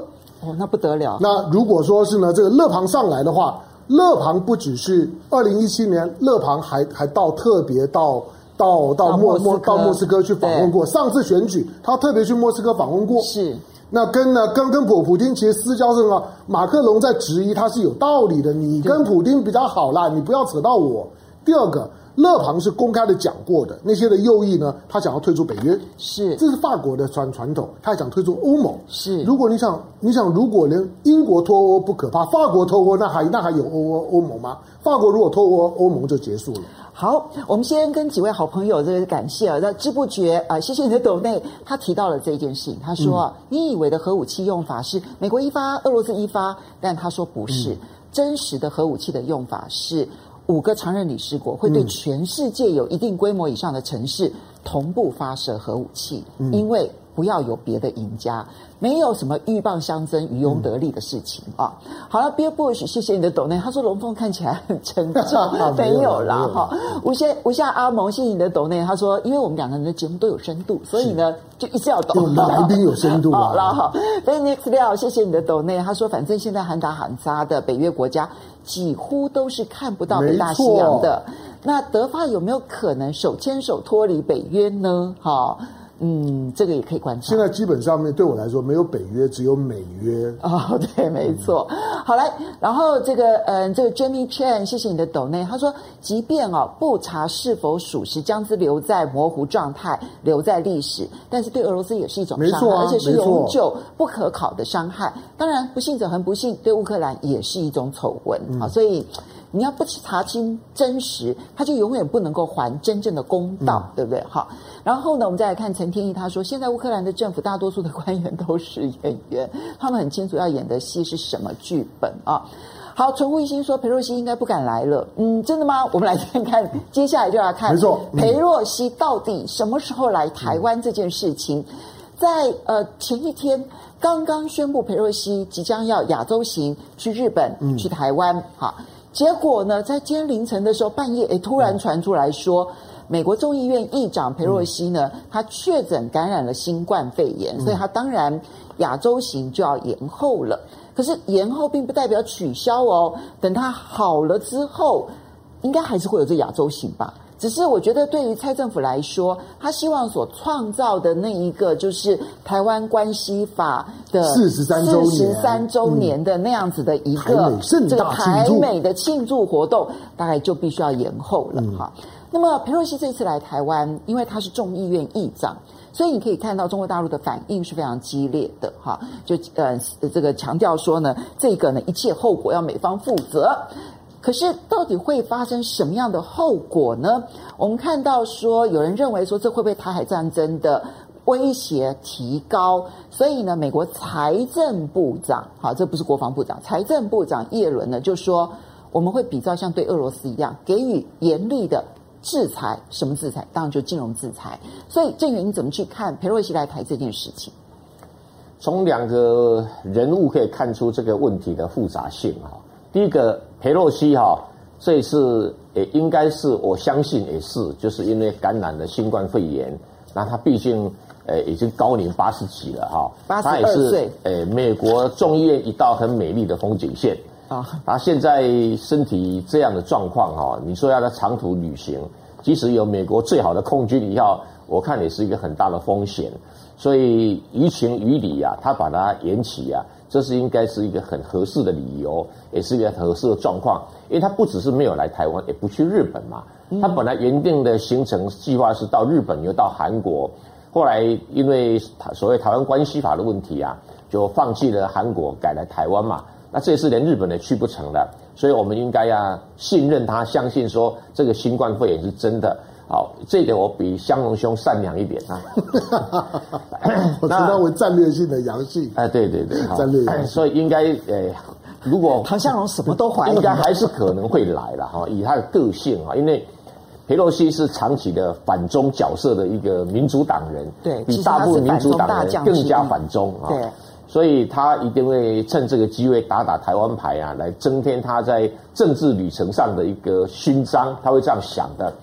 哦，那不得了。那如果说是呢，这个勒庞上来的话，勒庞不只是二零一七年，勒庞还还到特别到。到到莫莫到莫斯科去访问过，上次选举他特别去莫斯科访问过。是，那跟呢跟跟普普丁其实私交是什么？马克龙在质疑他是有道理的，你跟普丁比较好啦，你不要扯到我。第二个。勒庞是公开的讲过的，那些的右翼呢，他想要退出北约，是，这是法国的传传统，他还想退出欧盟，是。如果你想，你想，如果连英国脱欧不可怕，法国脱欧那还那还有欧欧欧盟吗？法国如果脱欧，欧盟就结束了。好，我们先跟几位好朋友这个感谢啊，那知不觉啊，谢谢你的抖内，他提到了这件事情，他说、嗯、你以为的核武器用法是美国一发，俄罗斯一发，但他说不是，嗯、真实的核武器的用法是。五个常任理事国会对全世界有一定规模以上的城市同步发射核武器，嗯、因为不要有别的赢家，没有什么鹬蚌相争、渔翁得利的事情、嗯、啊。好了，Bill Bush，谢谢你的抖内。他说龙凤看起来很沉重，没有啦哈。吴夏吴夏阿蒙，谢谢你的抖内。他说，因为我们两个人的节目都有深度，所以呢就一直要抖。来宾有深度 好了哈。Phoenix 廖，谢谢你的抖内。他说，反正现在喊打喊杀的北约国家。几乎都是看不到北大西洋的。那德法有没有可能手牵手脱离北约呢？哈，嗯，这个也可以观察。现在基本上面对我来说，没有北约，只有美约。哦，对，没错。嗯、好来，然后这个，嗯，这个 Jamie Chan，谢谢你的抖内。他说，即便哦不查是否属实，将之留在模糊状态，留在历史，但是对俄罗斯也是一种伤害，啊、而且是永久不可考的伤害。当然，不幸者很不幸，对乌克兰也是一种丑闻啊、嗯。所以。你要不查清真实，他就永远不能够还真正的公道，嗯、对不对？好，然后呢，我们再来看陈天一，他说，现在乌克兰的政府大多数的官员都是演员，他们很清楚要演的戏是什么剧本啊。好，纯乎一心说，裴若曦应该不敢来了。嗯，真的吗？我们来看看，接下来就要看，没错，裴若曦到底什么时候来台湾这件事情，嗯、在呃前一天刚刚宣布，裴若曦即将要亚洲行去日本、嗯、去台湾，好。结果呢，在今天凌晨的时候，半夜诶突然传出来说，美国众议院议长佩洛西呢，他确诊感染了新冠肺炎，所以他当然亚洲行就要延后了。可是延后并不代表取消哦，等他好了之后，应该还是会有这亚洲行吧。只是我觉得，对于蔡政府来说，他希望所创造的那一个，就是台湾关系法的四十三周年，四十三周年的那样子的一个这个台美的庆祝活动，大概就必须要延后了哈。那么佩洛西这次来台湾，因为他是众议院议长，所以你可以看到中国大陆的反应是非常激烈的哈。就呃这个强调说呢，这个呢一切后果要美方负责。可是，到底会发生什么样的后果呢？我们看到说，有人认为说，这会不会台海战争的威胁提高？所以呢，美国财政部长，好，这不是国防部长，财政部长叶伦呢，就说我们会比较像对俄罗斯一样，给予严厉的制裁。什么制裁？当然就金融制裁。所以，郑源，你怎么去看裴洛西来台这件事情？从两个人物可以看出这个问题的复杂性啊。第一个。裴洛西哈，这一次也应该是我相信也是，就是因为感染了新冠肺炎，那他毕竟呃，已经高龄八十几了哈，八十二岁，呃，美国众议院一道很美丽的风景线。啊，他现在身体这样的状况哈，你说要在长途旅行，即使有美国最好的空军一号，我看也是一个很大的风险，所以于情于理呀，他把它延期呀，这是应该是一个很合适的理由，也是一个很合适的状况，因为他不只是没有来台湾，也不去日本嘛，他本来原定的行程计划是到日本又到韩国。后来因为所谓台湾关系法的问题啊，就放弃了韩国，改来台湾嘛。那这次连日本也去不成了，所以我们应该要信任他，相信说这个新冠肺炎是真的。好，这一点我比香龙兄善良一点啊。我称他为战略性的阳性。哎，对对对，战略阳性。所以应该呃，如果唐香龙什么都怀疑，应该还是可能会来了哈。以他的个性啊，因为。佩洛西是长期的反中角色的一个民主党人，对，比大部分民主党人更加反中啊，对，所以他一定会趁这个机会打打台湾牌啊，来增添他在政治旅程上的一个勋章，他会这样想的。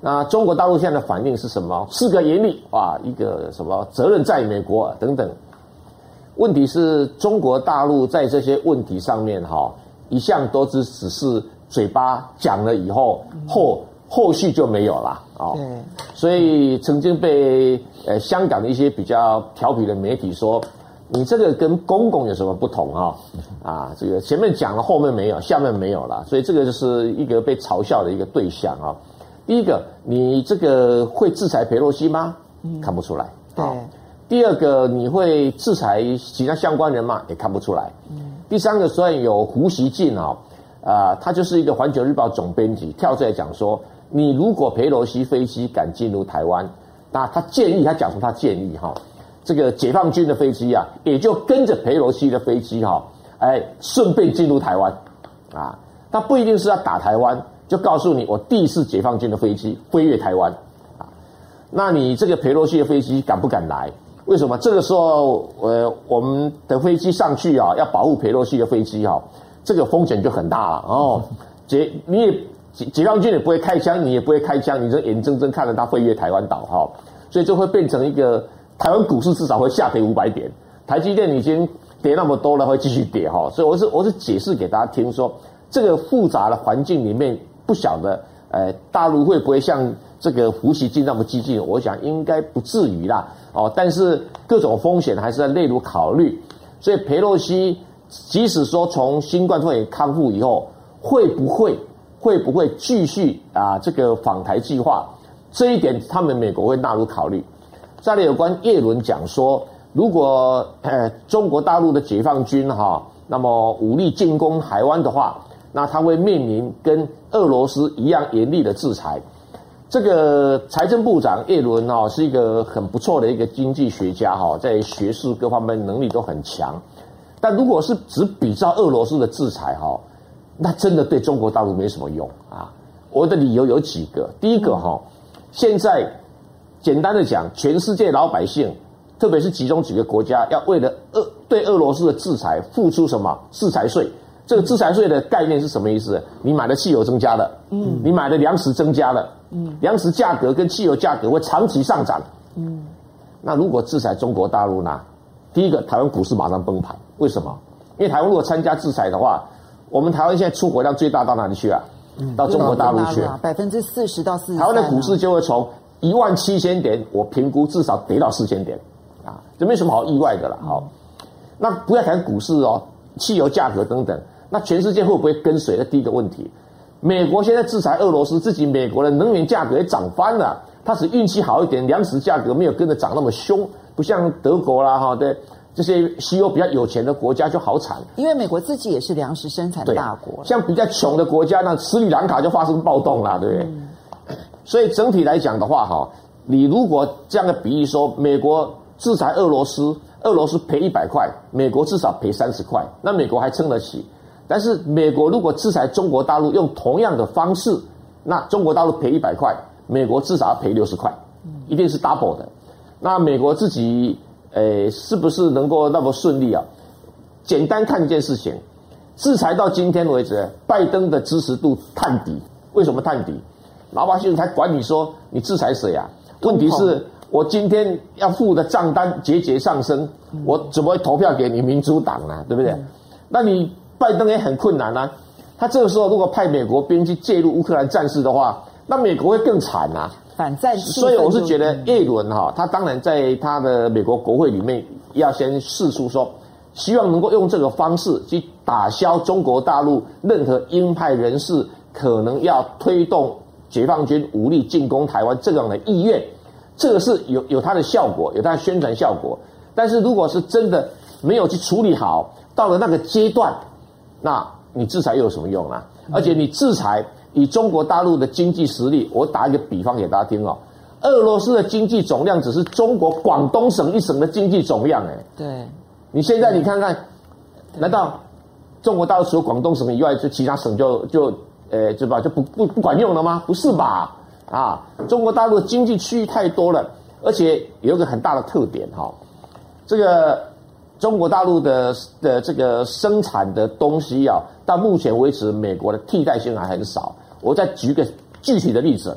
那中国大陆现在的反应是什么？四个严厉啊，一个什么责任在美国等等。问题是中国大陆在这些问题上面哈，一向都只只是嘴巴讲了以后后。后续就没有了啊，所以曾经被呃香港的一些比较调皮的媒体说，你这个跟公公有什么不同啊？啊，这个前面讲了，后面没有，下面没有了，所以这个就是一个被嘲笑的一个对象啊。第一个，你这个会制裁佩洛西吗？看不出来。对。第二个，你会制裁其他相关人吗？也看不出来。第三个，虽然有胡锡进啊，啊，他就是一个环球日报总编辑，跳出来讲说。你如果佩洛西飞机敢进入台湾，那他建议他讲出他建议哈，这个解放军的飞机啊，也就跟着佩洛西的飞机哈，哎，顺便进入台湾，啊，他不一定是要打台湾，就告诉你我第一次解放军的飞机飞越台湾，啊，那你这个裴洛西的飞机敢不敢来？为什么？这个时候呃，我们的飞机上去啊，要保护裴洛西的飞机哈，这个风险就很大了哦，解你也。解解放军也不会开枪，你也不会开枪，你就眼睁睁看着他飞越台湾岛哈，所以就会变成一个台湾股市至少会下跌五百点，台积电已经跌那么多了，会继续跌哈，所以我是我是解释给大家听说，这个复杂的环境里面不晓得，呃，大陆会不会像这个胡锡进那么激进？我想应该不至于啦，哦，但是各种风险还是要列入考虑，所以佩洛西即使说从新冠肺炎康复以后，会不会？会不会继续啊？这个访台计划，这一点他们美国会纳入考虑。再来有关叶伦讲说，如果呃中国大陆的解放军哈，那么武力进攻台湾的话，那他会面临跟俄罗斯一样严厉的制裁。这个财政部长叶伦哈是一个很不错的一个经济学家哈，在学术各方面能力都很强。但如果是只比照俄罗斯的制裁哈。那真的对中国大陆没什么用啊！我的理由有几个。第一个哈，现在简单的讲，全世界老百姓，特别是其中几个国家，要为了俄对俄罗斯的制裁付出什么制裁税？这个制裁税的概念是什么意思？你买的汽油增加了，嗯，你买的粮食增加了，嗯，粮食价格跟汽油价格会长期上涨，嗯。那如果制裁中国大陆呢？第一个，台湾股市马上崩盘。为什么？因为台湾如果参加制裁的话。我们台湾现在出口量最大到哪里去啊？到中国大陆去，百分之四十到四十。台湾的股市就会从一万七千点，我评估至少跌到四千点，啊，这没什么好意外的了。好，那不要谈股市哦，汽油价格等等，那全世界会不会跟随？这第一个问题，美国现在制裁俄罗斯，自己美国的能源价格也涨翻了，它只运气好一点，粮食价格没有跟着涨那么凶，不像德国啦，哈，对。这些西欧比较有钱的国家就好惨，因为美国自己也是粮食生产大国。像比较穷的国家那，斯里兰卡就发生暴动了，对不对？嗯、所以整体来讲的话，哈，你如果这样的比喻说，美国制裁俄罗斯，俄罗斯赔一百块，美国至少赔三十块，那美国还撑得起。但是美国如果制裁中国大陆，用同样的方式，那中国大陆赔一百块，美国至少要赔六十块，一定是 double 的。那美国自己。诶，是不是能够那么顺利啊？简单看一件事情，制裁到今天为止，拜登的支持度探底。为什么探底？老百姓才管你说你制裁谁啊？问题是我今天要付的账单节节上升，我怎么会投票给你民主党呢？对不对？那你拜登也很困难啊。他这个时候如果派美国兵去介入乌克兰战事的话，那美国会更惨啊。反战，所以我是觉得叶伦哈，他当然在他的美国国会里面要先试出说，希望能够用这个方式去打消中国大陆任何鹰派人士可能要推动解放军武力进攻台湾这样的意愿，这个是有有它的效果，有它的宣传效果。但是如果是真的没有去处理好，到了那个阶段，那你制裁又有什么用啊？而且你制裁。以中国大陆的经济实力，我打一个比方给大家听哦。俄罗斯的经济总量只是中国广东省一省的经济总量，哎，对。你现在你看看，难道中国大陆除了广东省以外，就其他省就就呃，对吧？就不不不管用了吗？不是吧？啊，中国大陆的经济区域太多了，而且有一个很大的特点哈，这个。中国大陆的的这个生产的东西啊，到目前为止，美国的替代性还很少。我再举个具体的例子，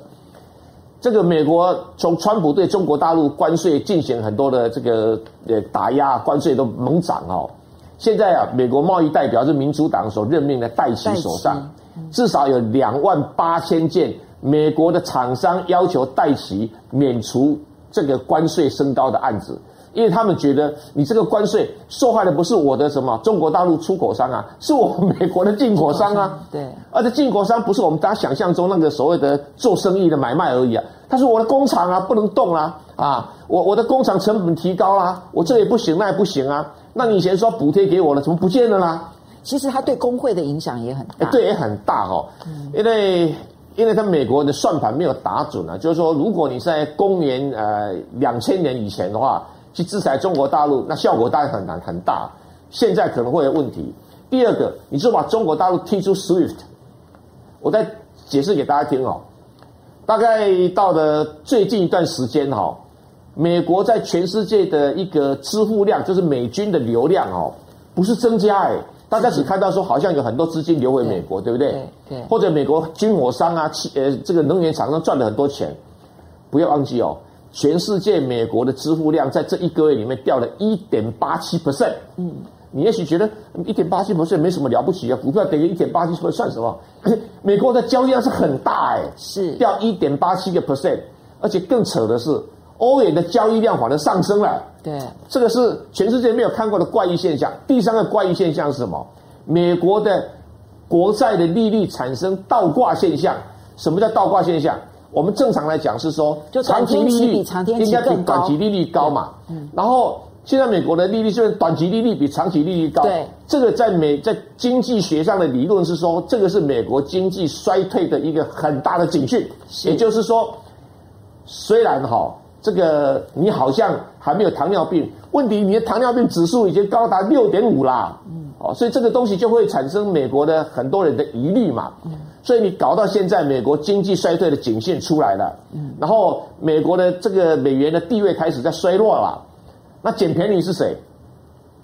这个美国从川普对中国大陆关税进行很多的这个呃打压，关税都猛涨哦。现在啊，美国贸易代表是民主党所任命的戴琪手上，至少有两万八千件美国的厂商要求戴琪免除这个关税升高的案子。因为他们觉得你这个关税受害的不是我的什么中国大陆出口商啊，是我美国的进口商啊。对，而且进口商不是我们大家想象中那个所谓的做生意的买卖而已啊，他说我的工厂啊不能动啊，啊，我我的工厂成本提高啦，我这也不行那也不行啊。那你以前说补贴给我了，怎么不见了啦？其实他对工会的影响也很大，对，也很大哦。因为因为他美国的算盘没有打准啊，就是说如果你在公元呃两千年以前的话。去制裁中国大陆，那效果当然很难很大。现在可能会有问题。第二个，你就把中国大陆踢出 SWIFT，我再解释给大家听哦。大概到了最近一段时间哈，美国在全世界的一个支付量，就是美军的流量哦，不是增加哎，大家只看到说好像有很多资金流回美国，对，对不对？对。或者美国军火商啊，汽呃这个能源厂商赚了很多钱，不要忘记哦。全世界美国的支付量在这一个月里面掉了一点八七 percent。嗯，你也许觉得一点八七 percent 没什么了不起啊，股票跌个一点八七 percent 算什么？美国的交易量是很大哎，是掉一点八七个 percent，而且更扯的是，欧元的交易量反而上升了。对，这个是全世界没有看过的怪异现象。第三个怪异现象是什么？美国的国债的利率产生倒挂现象。什么叫倒挂现象？我们正常来讲是说，长期利率应该比短期利率高嘛。嗯。然后现在美国的利率就是短期利率比长期利率高。对。这个在美在经济学上的理论是说，这个是美国经济衰退的一个很大的警讯。也就是说，虽然哈，这个你好像还没有糖尿病，问题你的糖尿病指数已经高达六点五啦。嗯。哦，所以这个东西就会产生美国的很多人的疑虑嘛。嗯。所以你搞到现在，美国经济衰退的警线出来了，嗯，然后美国的这个美元的地位开始在衰落了，那捡便宜是谁？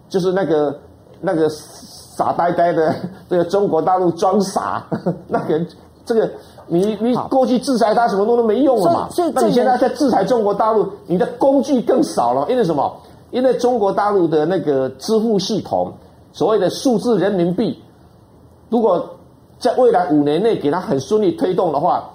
就是那个那个傻呆呆的这个中国大陆装傻，那个这个你你过去制裁他什么都都没用了嘛，所以，所以那你现在在制裁中国大陆，你的工具更少了，因为什么？因为中国大陆的那个支付系统，所谓的数字人民币，如果在未来五年内给它很顺利推动的话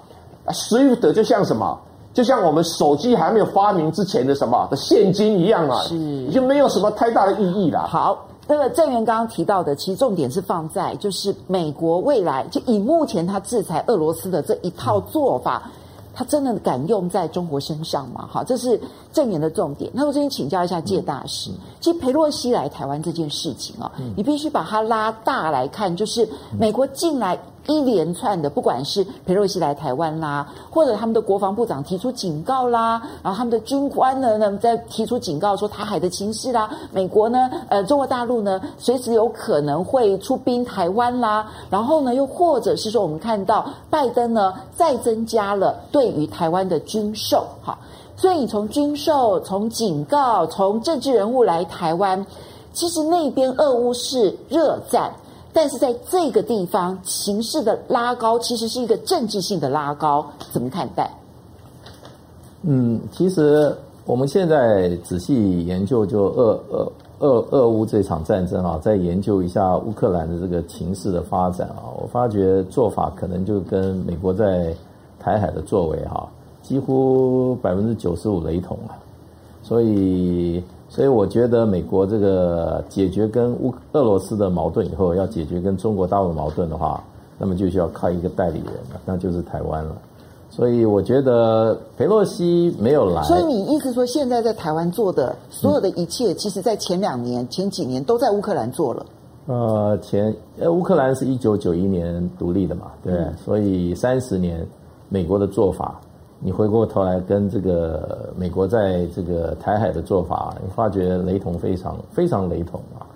，SWIFT 就像什么？就像我们手机还没有发明之前的什么的现金一样啊，是，已经没有什么太大的意义了。好，那个郑源刚刚提到的，其实重点是放在就是美国未来就以目前他制裁俄罗斯的这一套做法。嗯他真的敢用在中国身上吗？哈，这是郑源的重点。那我这边请教一下介大使，其实裴洛西来台湾这件事情啊，你必须把它拉大来看，就是美国进来。一连串的，不管是裴洛西来台湾啦，或者他们的国防部长提出警告啦，然后他们的军官呢，呢在提出警告说台海的情势啦，美国呢，呃，中国大陆呢，随时有可能会出兵台湾啦，然后呢，又或者是说，我们看到拜登呢，再增加了对于台湾的军售，好，所以你从军售、从警告、从政治人物来台湾，其实那边俄乌是热战。但是在这个地方，情势的拉高其实是一个政治性的拉高，怎么看待？嗯，其实我们现在仔细研究就俄俄俄俄乌这场战争啊，再研究一下乌克兰的这个情势的发展啊，我发觉做法可能就跟美国在台海的作为哈，几乎百分之九十五雷同了。所以，所以我觉得美国这个解决跟乌俄罗斯的矛盾以后，要解决跟中国大陆的矛盾的话，那么就需要靠一个代理人了，那就是台湾了。所以我觉得佩洛西没有来。所以你意思说，现在在台湾做的所有的一切，其实在前两年、前几年都在乌克兰做了。呃，前呃，乌克兰是一九九一年独立的嘛，对，嗯、所以三十年美国的做法，你回过头来跟这个美国在这个台海的做法，你发觉雷同非常非常雷同啊。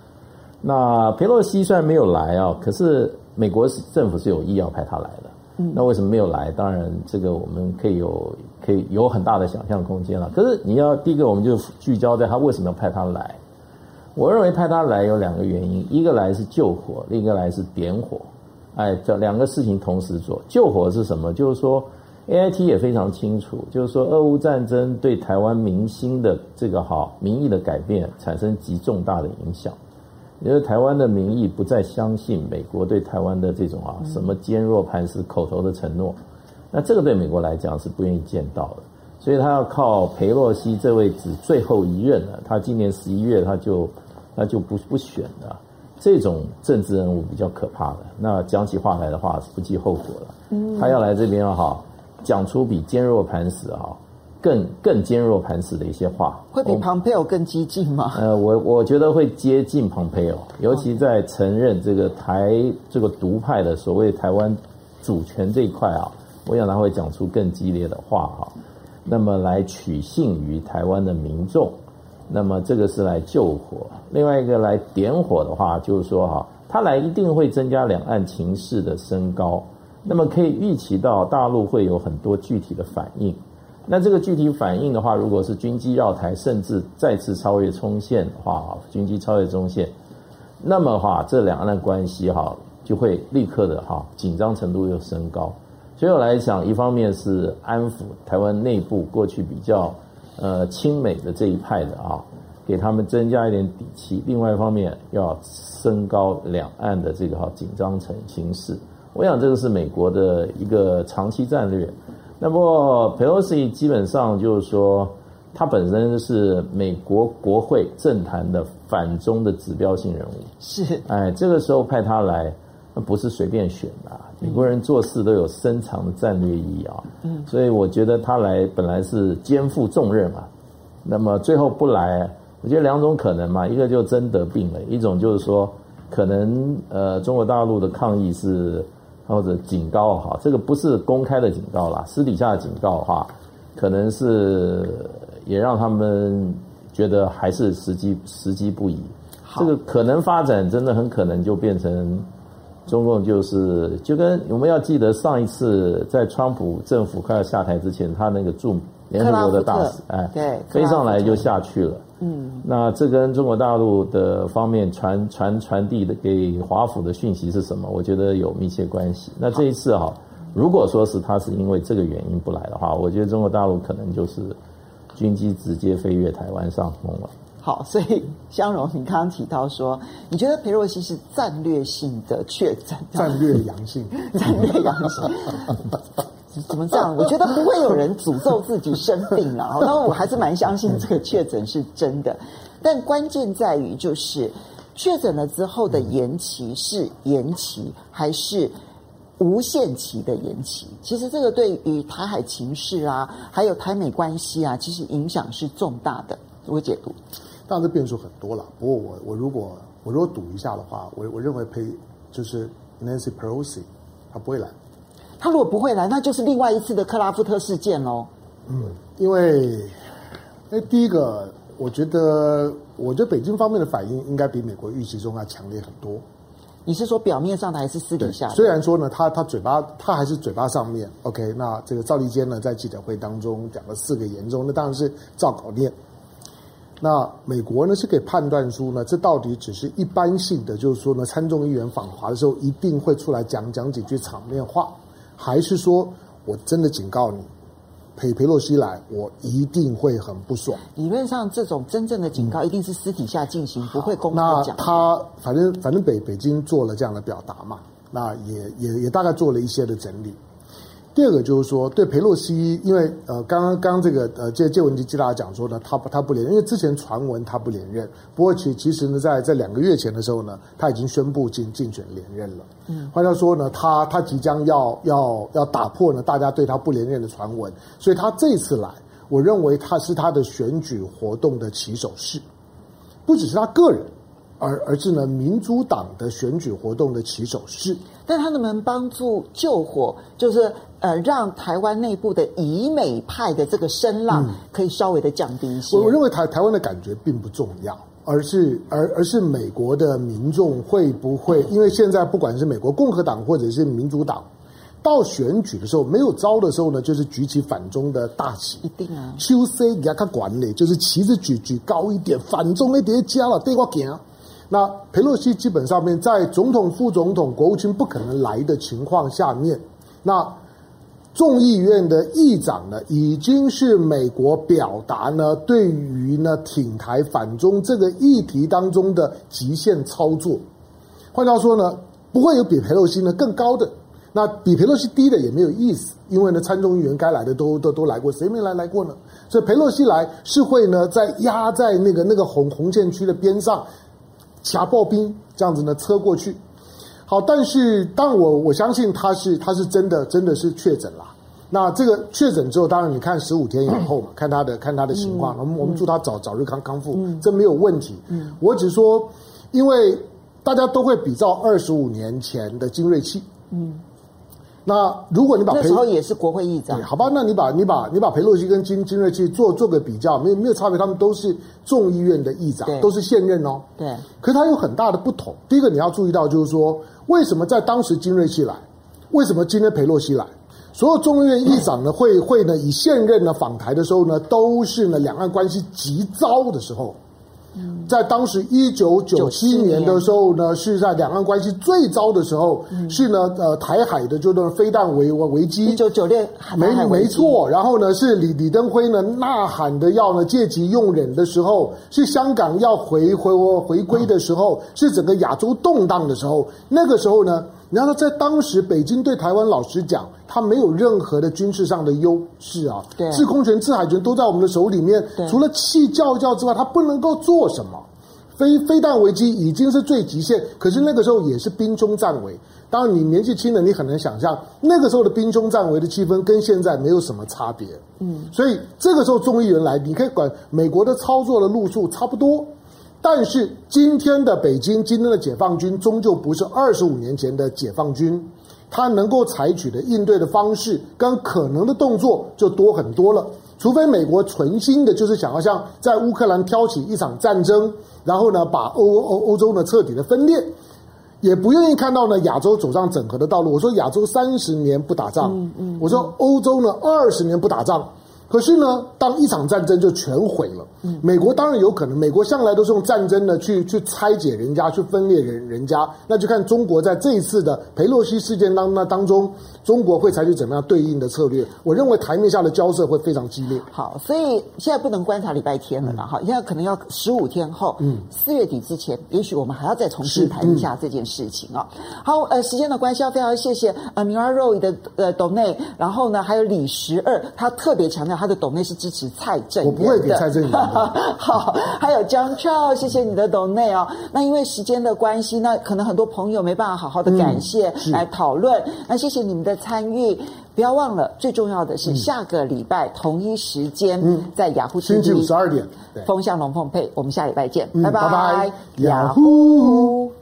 那佩洛西虽然没有来啊，可是美国政府是有意要派他来的。那为什么没有来？当然，这个我们可以有可以有很大的想象空间了。可是你要第一个，我们就聚焦在他为什么要派他来。我认为派他来有两个原因：一个来是救火，另一个来是点火。哎，这两个事情同时做。救火是什么？就是说，AIT 也非常清楚，就是说，俄乌战争对台湾民心的这个好民意的改变产生极重大的影响。因为台湾的民意不再相信美国对台湾的这种啊什么坚若磐石口头的承诺，那这个对美国来讲是不愿意见到的，所以他要靠裴洛西这位只最后一任了，他今年十一月他就他就不不选了，这种政治人物比较可怕的，那讲起话来的话是不计后果了，他要来这边哈讲出比坚若磐石啊。更更坚若磐石的一些话，会比庞佩奥更激进吗？呃，我我觉得会接近庞佩奥，尤其在承认这个台这个独派的所谓台湾主权这一块啊，我想他会讲出更激烈的话哈。那么来取信于台湾的民众，那么这个是来救火。另外一个来点火的话，就是说哈，他来一定会增加两岸情势的升高，那么可以预期到大陆会有很多具体的反应。那这个具体反应的话，如果是军机绕台，甚至再次超越中线的话，军机超越中线，那么话这两岸的关系哈就会立刻的哈紧张程度又升高。所以我来讲，一方面是安抚台湾内部过去比较呃亲美的这一派的啊，给他们增加一点底气；另外一方面要升高两岸的这个哈紧张成形势。我想这个是美国的一个长期战略。那么 Pelosi 基本上就是说，他本身是美国国会政坛的反中的指标性人物。是，哎，这个时候派他来，那不是随便选的。美国人做事都有深长的战略意义啊。嗯。所以我觉得他来本来是肩负重任嘛。那么最后不来，我觉得两种可能嘛，一个就真得病了，一种就是说，可能呃中国大陆的抗议是。或者警告哈，这个不是公开的警告啦，私底下的警告哈，可能是也让他们觉得还是时机时机不宜。这个可能发展真的很可能就变成中共就是就跟我们要记得上一次在川普政府快要下台之前，他那个驻联合国的大使哎，对，飞上来就下去了。嗯，那这跟中国大陆的方面传传传递的给华府的讯息是什么？我觉得有密切关系。那这一次哈，如果说是他是因为这个原因不来的话，我觉得中国大陆可能就是军机直接飞越台湾上空了。好，所以香荣，你刚刚提到说，你觉得裴若曦是战略性的确诊，战略阳性，战略阳性。怎么这样？我觉得不会有人诅咒自己生病了。然后我还是蛮相信这个确诊是真的。但关键在于，就是确诊了之后的延期是延期还是无限期的延期？其实这个对于台海情势啊，还有台美关系啊，其实影响是重大的。我解读，当然这变数很多了。不过我我如果我如果赌一下的话，我我认为裴就是 Nancy Pelosi，他不会来。他如果不会来，那就是另外一次的克拉夫特事件喽。嗯，因为，哎，第一个，我觉得，我觉得北京方面的反应应该比美国预期中要强烈很多。你是说表面上的还是私底下的？虽然说呢，他他嘴巴他还是嘴巴上面 OK，那这个赵立坚呢在记者会当中讲了四个严重，那当然是照稿念。那美国呢是可以判断出呢，这到底只是一般性的，就是说呢，参众议员访华的时候一定会出来讲讲几句场面话。还是说我真的警告你，裴裴洛西来，我一定会很不爽。理论上，这种真正的警告一定是私底下进行，嗯、不会公开讲。那他反正反正北北京做了这样的表达嘛，那也也也大概做了一些的整理。第二个就是说，对佩洛西，因为呃，刚刚刚这个呃，这这文基大家讲说呢，他不他不连任，因为之前传闻他不连任，不过其其实呢，在在两个月前的时候呢，他已经宣布竞竞选连任了。嗯，换句话说呢，他他即将要要要打破呢大家对他不连任的传闻，所以他这次来，我认为他是他的选举活动的起手式，不只是他个人。而而是呢，民主党的选举活动的起手式，但他能不能帮助救火？就是呃，让台湾内部的以美派的这个声浪可以稍微的降低一些。我、嗯、我认为台台湾的感觉并不重要，而是而而是美国的民众会不会？因为现在不管是美国共和党或者是民主党，到选举的时候没有招的时候呢，就是举起反中的大旗，一定啊，秋 C 给他管理，就是旗子举举高一点，反中的叠加了，对我讲。那佩洛西基本上面在总统、副总统、国务卿不可能来的情况下面，那众议院的议长呢，已经是美国表达呢对于呢挺台反中这个议题当中的极限操作。换句话说呢，不会有比佩洛西呢更高的，那比佩洛西低的也没有意思，因为呢参众议员该来的都都都来过，谁没来来过呢？所以佩洛西来是会呢在压在那个那个红红线区的边上。夹爆兵这样子呢，车过去。好，但是当我我相信他是他是真的真的是确诊了。那这个确诊之后，当然你看十五天以后嘛，看他的看他的情况。我们我们祝他早早日康康复，这没有问题。我只说，因为大家都会比照二十五年前的精锐器。嗯。那如果你把裴那时候也是国会议长，好吧？那你把你把你把裴洛西跟金金瑞气做做个比较，没有没有差别，他们都是众议院的议长，都是现任哦。对。可是他有很大的不同。第一个你要注意到，就是说，为什么在当时金瑞气来，为什么今天裴洛西来？所有众议院议长呢，会会呢以现任呢访台的时候呢，都是呢两岸关系极糟的时候。在当时一九九七年的时候呢，是在两岸关系最糟的时候，是呢呃台海的就那种飞弹危危机。一九九六没没错，然后呢是李李登辉呢呐喊的要呢借机用忍的时候，是香港要回回回归的时候，是整个亚洲动荡的时候，那个时候呢。然后在当时，北京对台湾老实讲，他没有任何的军事上的优势啊，对，制空权、制海权都在我们的手里面，除了气叫一叫之外，他不能够做什么。飞飞弹危机已经是最极限，可是那个时候也是兵凶战危。当然，你年纪轻的，你很难想象那个时候的兵凶战危的气氛跟现在没有什么差别。嗯，所以这个时候众议员来，你可以管美国的操作的路数差不多。但是今天的北京，今天的解放军终究不是二十五年前的解放军，他能够采取的应对的方式跟可能的动作就多很多了。除非美国存心的就是想要像在乌克兰挑起一场战争，然后呢把欧欧欧洲呢彻底的分裂，也不愿意看到呢亚洲走上整合的道路。我说亚洲三十年不打仗，嗯嗯，我说欧洲呢二十年不打仗。可是呢，当一场战争就全毁了。美国当然有可能，美国向来都是用战争呢去去拆解人家，去分裂人人家。那就看中国在这一次的裴洛西事件当那当中，中国会采取怎么样对应的策略？我认为台面下的交涉会非常激烈。好，所以现在不能观察礼拜天了啦。哈、嗯，现在可能要十五天后，嗯，四月底之前，也许我们还要再重新谈一下这件事情啊。嗯、好，呃，时间的关系，要非常谢谢呃明儿肉的呃斗内，然后呢还有李十二，他特别强调。他的抖内是支持蔡正元的，我不会给蔡正元的。好，还有江超，谢谢你的抖内哦。那因为时间的关系，那可能很多朋友没办法好好的感谢、嗯、来讨论。那谢谢你们的参与，不要忘了，最重要的是下个礼拜同一时间、嗯、在雅虎星期五十二点，风向龙凤配，我们下礼拜见，嗯、拜拜，拜拜，雅虎。